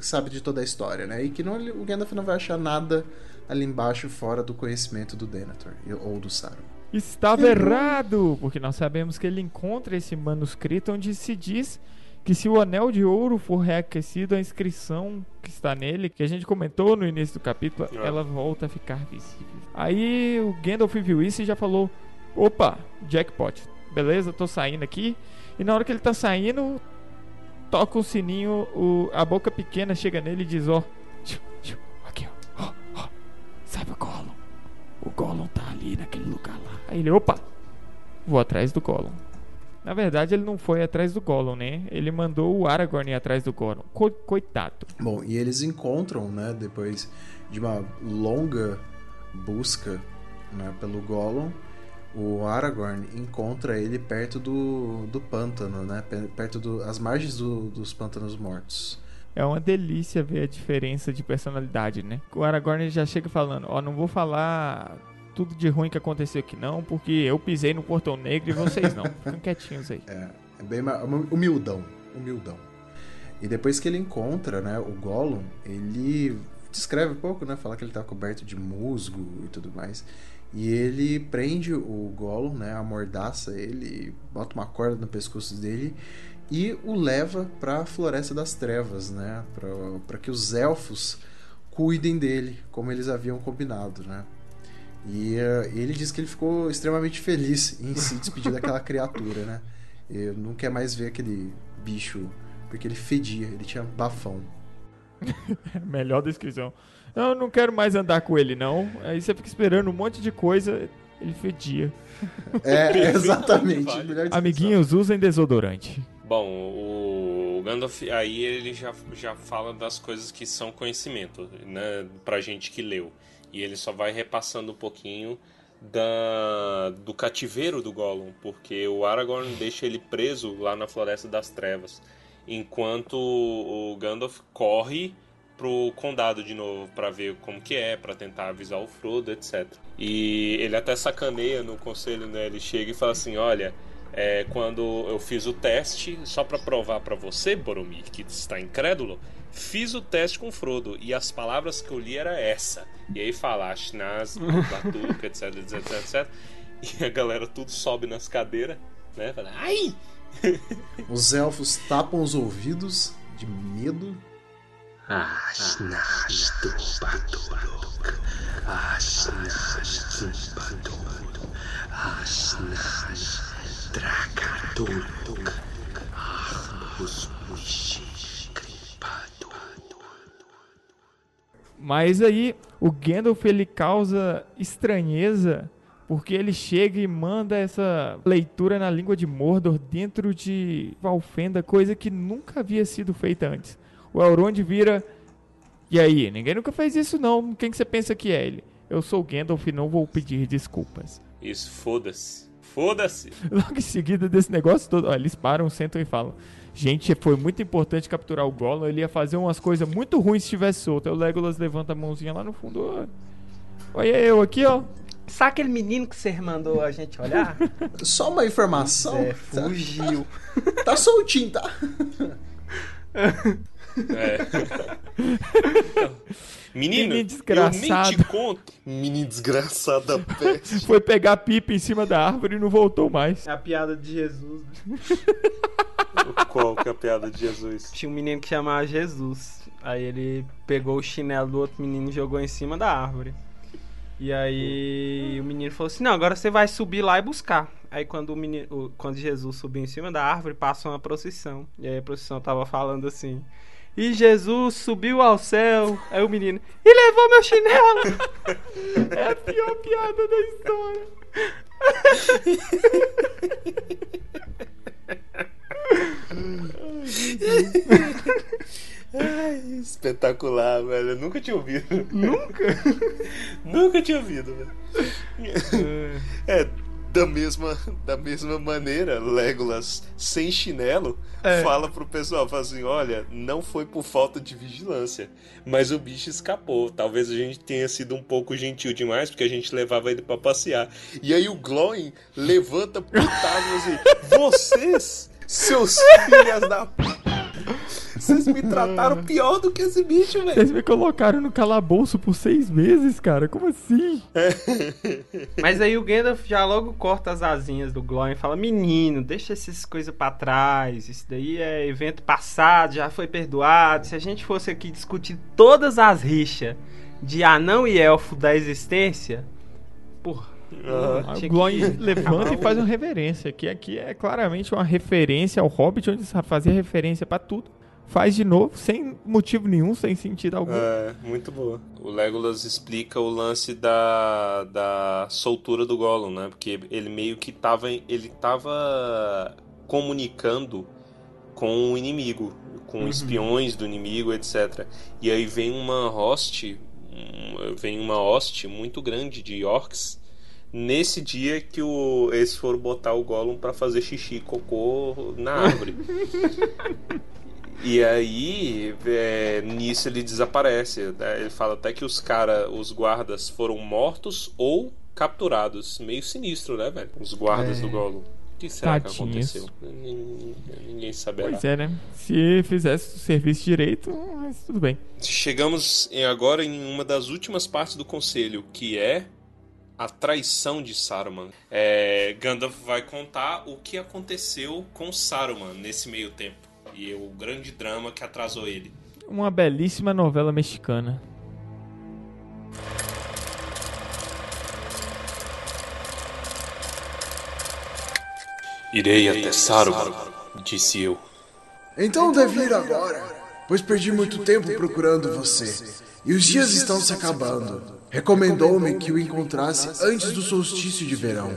sabe de toda a história, né? E que não, o Gandalf não vai achar nada ali embaixo fora do conhecimento do Denethor ou do Saruman. Estava errado, porque nós sabemos que ele encontra esse manuscrito onde se diz que se o anel de ouro for reaquecido, a inscrição que está nele, que a gente comentou no início do capítulo, é. ela volta a ficar visível. Aí o Gandalf viu isso e já falou: opa, jackpot, beleza, tô saindo aqui. E na hora que ele tá saindo, toca o sininho, o, a boca pequena chega nele e diz: ó, oh, sabe o Gollum? O Gollum tá ali naquele lugar lá. Aí ele: opa, vou atrás do Gollum. Na verdade, ele não foi atrás do Gollum, né? Ele mandou o Aragorn ir atrás do Gollum. Co coitado. Bom, e eles encontram, né, depois de uma longa busca né, pelo Gollum, o Aragorn encontra ele perto do, do pântano, né? Perto das margens do, dos pântanos mortos. É uma delícia ver a diferença de personalidade, né? O Aragorn já chega falando, ó, oh, não vou falar tudo de ruim que aconteceu aqui não, porque eu pisei no portão negro e vocês não. Ficam quietinhos aí. É, é bem humildão, humildão. E depois que ele encontra, né, o Gollum, ele descreve um pouco, né, fala que ele tá coberto de musgo e tudo mais. E ele prende o Gollum, né, amordaça ele, bota uma corda no pescoço dele e o leva para a Floresta das Trevas, né, para que os elfos cuidem dele, como eles haviam combinado, né? E uh, ele disse que ele ficou extremamente feliz em se despedir daquela criatura, né? Eu não quer mais ver aquele bicho, porque ele fedia, ele tinha bafão. Melhor descrição. Eu não quero mais andar com ele, não. Aí você fica esperando um monte de coisa, ele fedia. É, exatamente. Amiguinhos, usem desodorante. Bom, o Gandalf aí ele já, já fala das coisas que são conhecimento, né, pra gente que leu. E ele só vai repassando um pouquinho da, do cativeiro do Gollum, porque o Aragorn deixa ele preso lá na Floresta das Trevas, enquanto o Gandalf corre pro condado de novo para ver como que é, para tentar avisar o Frodo, etc. E ele até sacaneia no conselho, né? Ele chega e fala assim: "Olha, é, quando eu fiz o teste, só para provar para você, Boromir, que está incrédulo, fiz o teste com o Frodo e as palavras que eu li era essa. E aí fala Ashnaz, Batuca, etc, etc, etc. E a galera tudo sobe nas cadeiras, né? Fala, ai! Os elfos tapam os ouvidos de medo. Ashnaz, Batuca, Ashnaz, Batuca, Ashnaz, Mas aí o Gandalf ele causa estranheza porque ele chega e manda essa leitura na língua de Mordor dentro de Valfenda, coisa que nunca havia sido feita antes. O Elrond vira e aí, ninguém nunca fez isso não. Quem que você pensa que é ele? Eu sou Gandalf e não vou pedir desculpas. Isso, foda-se. Foda-se. Logo em seguida desse negócio todo, ó, eles param, sentam e falam: Gente, foi muito importante capturar o Gollum. Ele ia fazer umas coisas muito ruins se estivesse solto. Aí o Legolas levanta a mãozinha lá no fundo. Olha eu aqui, ó. Sabe aquele menino que você mandou a gente olhar? Só uma informação. É, fugiu. Tá, tá soltinho, tá? É. Menino, Menino desgraçado. eu nem te conto. Menino desgraçado da peste. Foi pegar pipa em cima da árvore e não voltou mais. É a piada de Jesus. né? Qual que é a piada de Jesus? Tinha um menino que chamava Jesus. Aí ele pegou o chinelo do outro menino e jogou em cima da árvore. E aí o menino falou assim: Não, agora você vai subir lá e buscar. Aí quando o menino, quando Jesus subiu em cima da árvore, passou uma procissão. E aí a procissão tava falando assim: E Jesus subiu ao céu. Aí o menino: E levou meu chinelo. É a pior piada da história. Ai, espetacular, velho. Eu nunca tinha ouvido. Nunca? nunca tinha ouvido, velho. É, da mesma, da mesma maneira, Legolas, sem chinelo, fala pro pessoal, fala assim, olha, não foi por falta de vigilância, mas o bicho escapou. Talvez a gente tenha sido um pouco gentil demais, porque a gente levava ele pra passear. E aí o Glowing levanta putado assim, vocês, seus filhas da p... Vocês me trataram pior do que esse bicho, velho. Vocês me colocaram no calabouço por seis meses, cara. Como assim? Mas aí o Gandalf já logo corta as asinhas do Glória e fala: Menino, deixa essas coisas pra trás. Isso daí é evento passado, já foi perdoado. Se a gente fosse aqui discutir todas as rixas de anão e elfo da existência, porra. Tinha o Gloin que levanta e faz uma reverência. Que aqui é claramente uma referência ao Hobbit, onde fazia referência pra tudo. Faz de novo, sem motivo nenhum, sem sentido algum. É, muito boa. O Legolas explica o lance da, da soltura do Gollum, né? Porque ele meio que tava, ele tava comunicando com o inimigo, com espiões do inimigo, etc. E aí vem uma host, um- vem uma host muito grande de orcs nesse dia que o, eles foram botar o Gollum pra fazer xixi e cocô na árvore. E aí, é, nisso ele desaparece. né? Ele fala até que os cara, os guardas foram mortos ou capturados. Meio sinistro, né, velho? Os guardas É. do Gollum. O que será que Tadinhos. aconteceu? Ninguém, ninguém saberá. Pois é, né? Se fizesse o serviço direito, mas tudo bem. Chegamos agora em uma das últimas partes do conselho, que é a traição de Saruman. É, Gandalf vai contar o que aconteceu com Saruman nesse meio tempo. E o grande drama que atrasou ele. Uma belíssima novela mexicana. Irei até Saruman, disse eu. Então deve ir agora, pois perdi muito tempo procurando você. E os dias estão se acabando. Recomendou-me que o encontrasse antes do solstício de verão.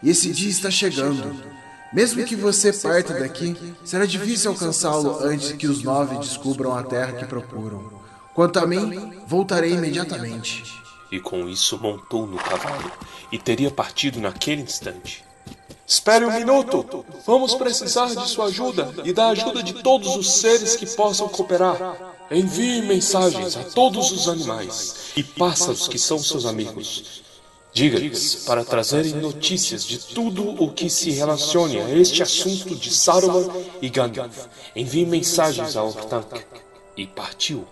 E esse dia está chegando. Mesmo que você parta daqui, será difícil alcançá-lo antes que os nove descubram a terra que procuram. Quanto a mim, voltarei imediatamente. E com isso montou no cavalo e teria partido naquele instante. Espere um minuto! Vamos precisar de sua ajuda e da ajuda de todos os seres que possam cooperar. Envie mensagens a todos os animais e pássaros que são seus amigos. Diga-lhes para trazerem notícias de tudo o que se relacione a este assunto de Saruman e Gandalf. Envie mensagens ao Ortank. E partiu,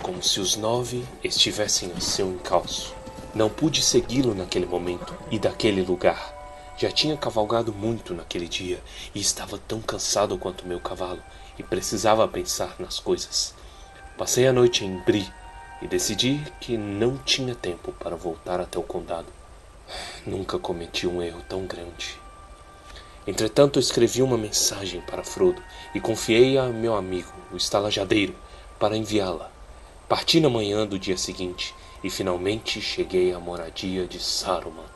como se os nove estivessem a seu encalço. Não pude segui-lo naquele momento e daquele lugar. Já tinha cavalgado muito naquele dia e estava tão cansado quanto meu cavalo e precisava pensar nas coisas. Passei a noite em Bri e decidi que não tinha tempo para voltar até o condado. Nunca cometi um erro tão grande. Entretanto, escrevi uma mensagem para Frodo e confiei a meu amigo, o estalajadeiro, para enviá-la. Parti na manhã do dia seguinte e finalmente cheguei à moradia de Saruman.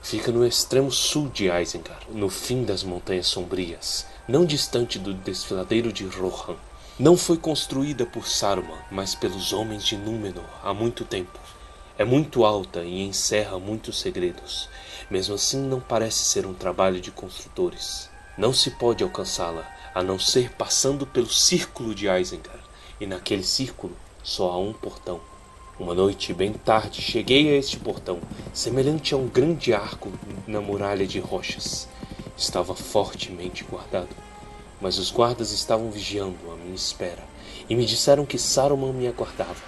Fica no extremo sul de Isengard, no fim das Montanhas Sombrias, não distante do desfiladeiro de Rohan. Não foi construída por Saruman, mas pelos homens de Númenor há muito tempo. É muito alta e encerra muitos segredos. Mesmo assim, não parece ser um trabalho de construtores. Não se pode alcançá-la a não ser passando pelo círculo de Isengard, e naquele círculo só há um portão. Uma noite, bem tarde, cheguei a este portão, semelhante a um grande arco na muralha de rochas. Estava fortemente guardado, mas os guardas estavam vigiando à minha espera e me disseram que Saruman me aguardava.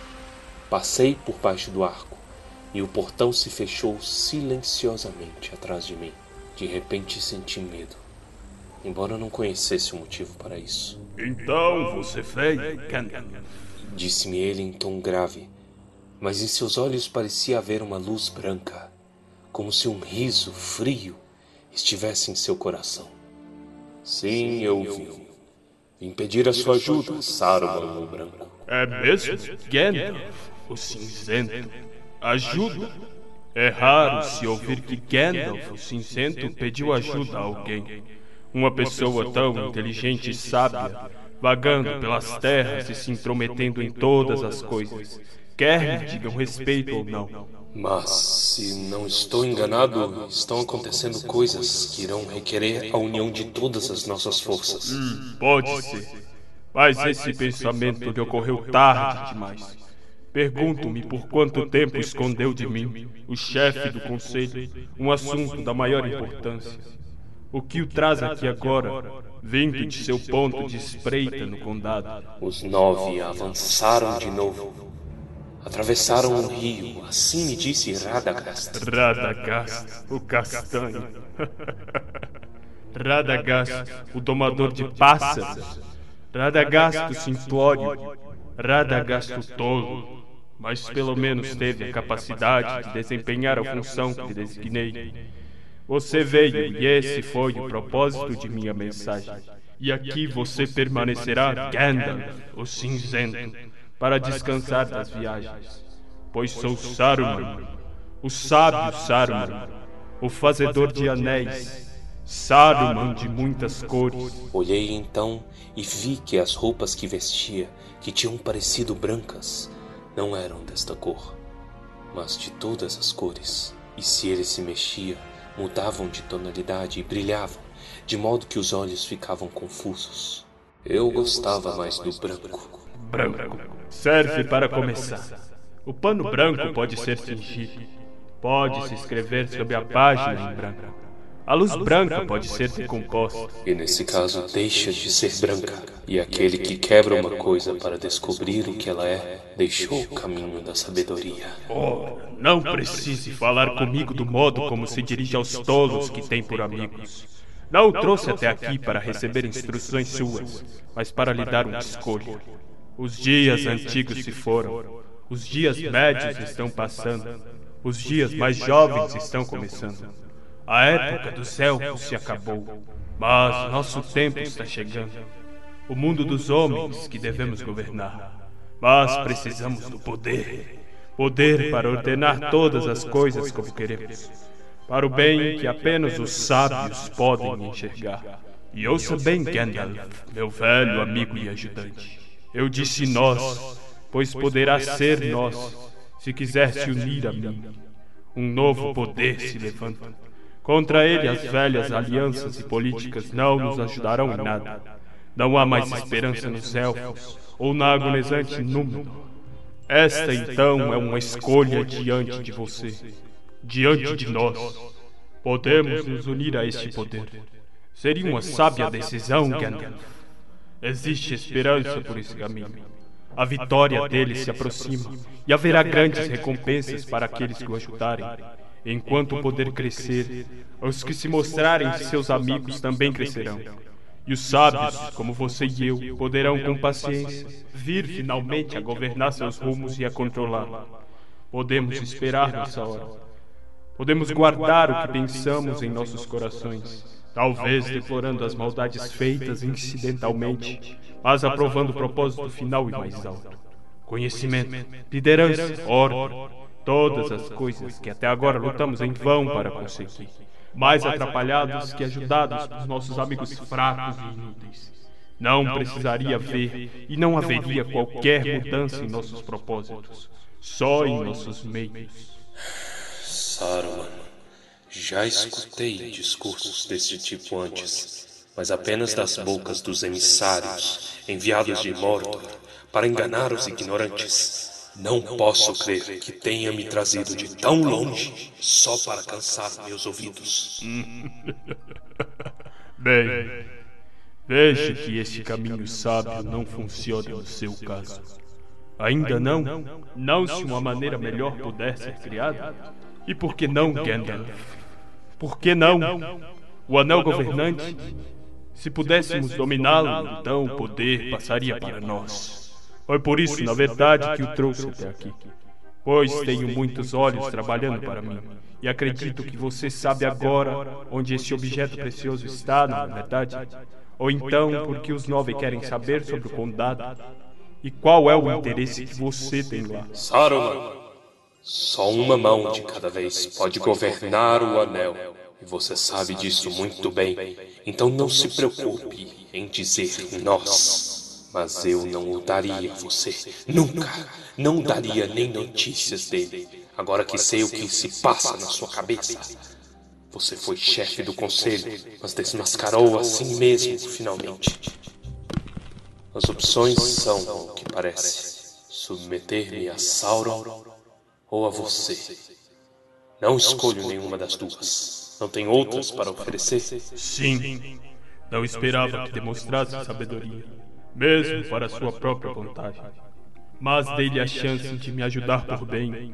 Passei por baixo do arco e o portão se fechou silenciosamente atrás de mim. De repente senti medo, embora não conhecesse o motivo para isso. Então você veio, Gandalf. Disse-me ele em tom grave mas em seus olhos parecia haver uma luz branca, como se um riso frio estivesse em seu coração. Sim, eu vim. Vim pedir a sua ajuda, Saruman o Branco. É mesmo? Gandalf, o cinzento. Ajuda? É raro se ouvir que Gandalf, o cinzento, pediu ajuda a alguém. Uma pessoa tão inteligente e sábia, vagando pelas terras e se intrometendo em todas as coisas quer lhe digam respeito ou não. Mas, se não estou enganado, estão acontecendo coisas que irão requerer a união de todas as nossas forças. Hum, pode ser. Mas esse pensamento lhe ocorreu tarde demais. Pergunto-me por quanto tempo escondeu de mim, o chefe do conselho, um assunto da maior importância. O que o traz aqui agora, vindo de seu ponto de espreita no condado? Os nove avançaram de novo Atravessaram um rio, assim me disse Radagast. Radagast, o castanho. Radagast, o domador de pássaros. Radagast, o simplório. Radagast, o tolo. Mas pelo menos teve a capacidade de desempenhar a função que lhe designei. Você veio e esse foi o propósito de minha mensagem. E aqui você permanecerá, Gandalf, o cinzento para descansar das viagens, pois sou Saruman, o sábio Saruman, o fazedor de anéis, Saruman de muitas cores. Olhei então e vi que as roupas que vestia, que tinham parecido brancas, não eram desta cor, mas de todas as cores. E se ele se mexia, mudavam de tonalidade e brilhavam, de modo que os olhos ficavam confusos. Eu gostava mais do branco. Branco serve para começar. O pano branco pode ser tingido, pode se escrever sobre a página em branco. A luz branca pode ser decomposta. E nesse caso deixa de ser branca. E aquele que quebra uma coisa para descobrir o que ela é, deixou o caminho da sabedoria. Oh, não precise falar comigo do modo como se dirige aos tolos que tem por amigos. Não o trouxe até aqui para receber instruções suas, mas para lhe dar uma escolha. Os dias antigos se foram, os dias médios estão passando, os dias mais jovens estão começando. A época dos elfos se acabou, mas nosso tempo está chegando. O mundo dos homens que devemos governar. Mas precisamos do poder poder para ordenar todas as coisas como queremos, para o bem que apenas os sábios podem enxergar. E ouça bem, Gandalf, meu velho amigo e ajudante. Eu disse nós, pois poderá ser nós, se quiser se unir a mim. Um novo poder se levanta. Contra ele, as velhas alianças e políticas não nos ajudarão em nada. Não há mais esperança nos elfos ou na agonizante Númenor. Esta então é uma escolha diante de você. diante de nós. Podemos nos unir a este poder. Seria uma sábia decisão, Gandalf. Existe esperança por esse caminho. A vitória dele se aproxima e haverá grandes recompensas para aqueles que o ajudarem. Enquanto o poder crescer, os que se mostrarem seus amigos também crescerão. E os sábios, como você e eu, poderão com paciência vir finalmente a governar seus rumos e a controlar. Podemos esperar nessa hora. Podemos guardar o que pensamos em nossos corações, talvez deplorando as maldades feitas incidentalmente, mas aprovando o propósito final e mais alto. Conhecimento, liderança, ordem, todas as coisas que até agora lutamos em vão para conseguir, mais atrapalhados que ajudados por nossos amigos fracos e inúteis. Não precisaria ver e não haveria qualquer mudança em nossos propósitos, só em nossos meios. Saruman, já escutei discursos desse tipo antes, mas apenas das bocas dos emissários enviados de Mordor para enganar os ignorantes. Não posso crer que tenha me trazido de tão longe só para cansar meus ouvidos. Bem, veja que esse caminho sábio não funciona no seu caso. Ainda não? Não se uma maneira melhor puder ser criada? E por que não, Gandalf? Por que não? O anel governante? Se pudéssemos dominá-lo, então o poder passaria para nós. Foi por isso, na verdade, que o trouxe até aqui. Pois tenho muitos olhos trabalhando para mim. E acredito que você sabe agora onde esse objeto precioso está, não é verdade? Ou então porque os nove querem saber sobre o condado. E qual é o interesse que você tem lá? Saruman, só uma mão de cada vez pode governar o anel. E você sabe disso muito bem. Então não se preocupe em dizer nós. Mas eu não o daria a você. Nunca. Não daria nem notícias dele. Agora que sei o que se passa na sua cabeça. Você foi chefe do conselho, mas desmascarou a si mesmo, finalmente. As opções são, o que parece, submeter-me a Sauron ou a você. Não escolho nenhuma das duas. Não tem outras para oferecer? Sim. Não esperava que demonstrasse sabedoria mesmo para sua própria vontade. Mas dei-lhe a chance de me ajudar por bem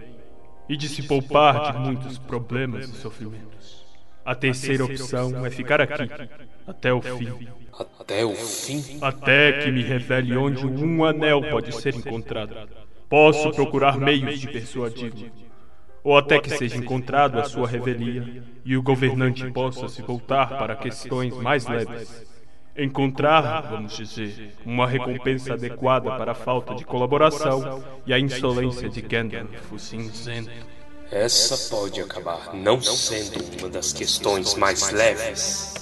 e de se poupar de muitos problemas e sofrimentos. A terceira opção é ficar aqui até o fim. Até o fim? Até que me revele onde um anel pode ser encontrado. Posso procurar meios de persuadi-lo. Ou até que seja encontrado a sua revelia e o governante possa se voltar para questões mais leves encontrar, vamos dizer, uma recompensa adequada para a falta de colaboração e a insolência de Gandalf o cinzento. Essa pode acabar não sendo uma das questões mais leves.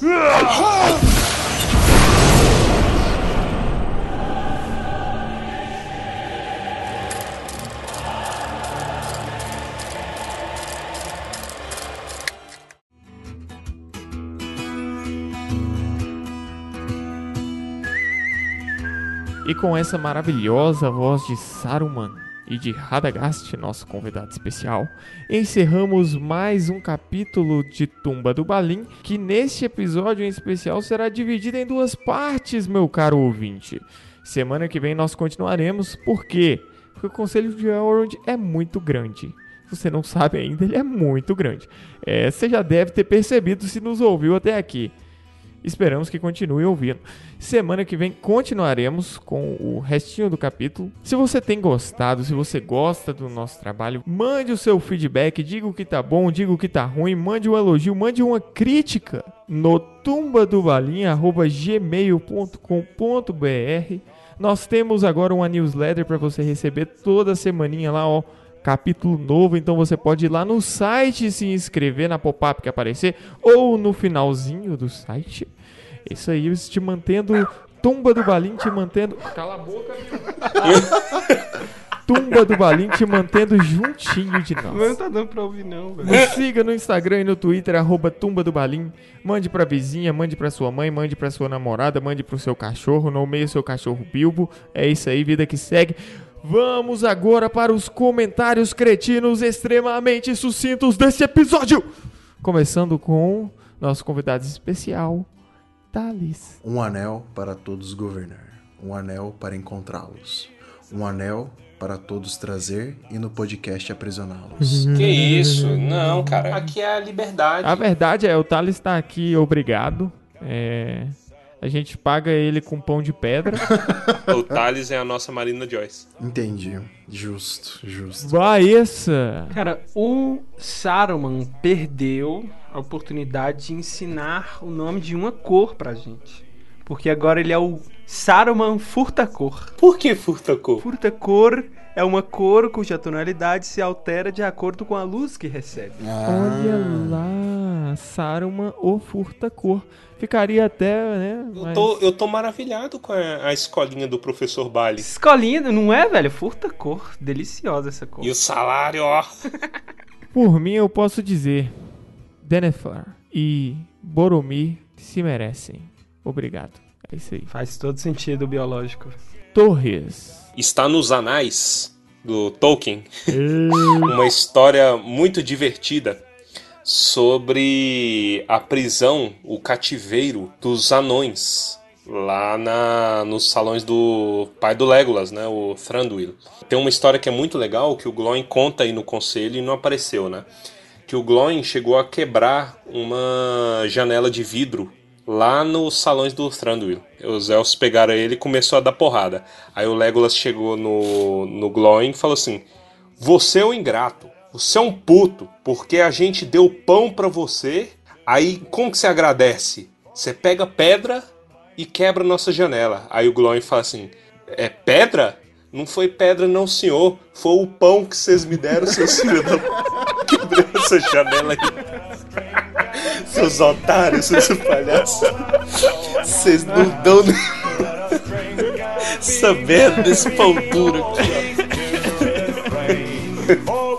E com essa maravilhosa voz de Saruman e de Radagast, nosso convidado especial, encerramos mais um capítulo de Tumba do Balim, que neste episódio em especial será dividido em duas partes, meu caro ouvinte. Semana que vem nós continuaremos, por quê? Porque o Conselho de Elrond é muito grande. Se você não sabe ainda, ele é muito grande. É, você já deve ter percebido se nos ouviu até aqui. Esperamos que continue ouvindo. Semana que vem continuaremos com o restinho do capítulo. Se você tem gostado, se você gosta do nosso trabalho, mande o seu feedback, diga o que tá bom, diga o que tá ruim, mande um elogio, mande uma crítica no tumbadobalinha@gmail.com.br. Nós temos agora uma newsletter para você receber toda semaninha lá, ó capítulo novo, então você pode ir lá no site se inscrever na pop-up que aparecer ou no finalzinho do site. Isso aí, te mantendo tumba do balim te mantendo. Cala a boca, Tumba do Balim te mantendo juntinho de nós. Não tá dando pra ouvir, não, velho. Nos siga no Instagram e no Twitter, arroba Tumba do Balim. Mande pra vizinha, mande pra sua mãe, mande pra sua namorada, mande pro seu cachorro, nomeie seu cachorro Bilbo. É isso aí, vida que segue. Vamos agora para os comentários cretinos extremamente sucintos desse episódio. Começando com nosso convidado especial, Thales. Um anel para todos governar, um anel para encontrá-los, um anel para todos trazer e no podcast aprisioná-los. Que isso? Não, cara. Aqui é a liberdade. A verdade é, o Thales está aqui, obrigado. É, a gente paga ele com pão de pedra. O Thales é a nossa Marina Joyce. Entendi. Justo, justo. Baessa! Cara, o Saruman perdeu a oportunidade de ensinar o nome de uma cor pra gente. Porque agora ele é o Saruman Furta-Cor. Por que furta-cor? Furta-Cor é uma cor cuja tonalidade se altera de acordo com a luz que recebe. Olha lá, Saruman o furta-cor. Ficaria até, né? Eu mas- tô, eu tô maravilhado com a, a escolinha do professor Bali. Escolinha, não é, velho? Furta-Cor. Deliciosa essa cor. E o salário, ó. Por mim, eu posso dizer: Denethor e Boromir se merecem. Obrigado. É isso aí. Faz todo sentido biológico. Torres. Está nos anais do Tolkien uma história muito divertida sobre a prisão, o cativeiro dos anões lá na, nos salões do pai do Legolas, né, o Thranduil. Tem uma história que é muito legal que o Glóin conta aí no conselho e não apareceu, né? Que o Glóin chegou a quebrar uma janela de vidro lá nos salões do Thranduil. Os elfos pegaram ele e começou a dar porrada. Aí o Legolas chegou no, no Glóin e falou assim: Você é um ingrato, você é um puto, porque a gente deu pão pra você. Aí como que você agradece? Você pega pedra e quebra nossa janela. Aí o Glóin fala assim: É pedra? Não foi pedra, não, senhor. Foi o pão que vocês me deram, seus filhos da. Quebrei essa janela aí. Seus otários, seus palhaços. Vocês não dão nem. Essa merda desse pão duro aqui, ó.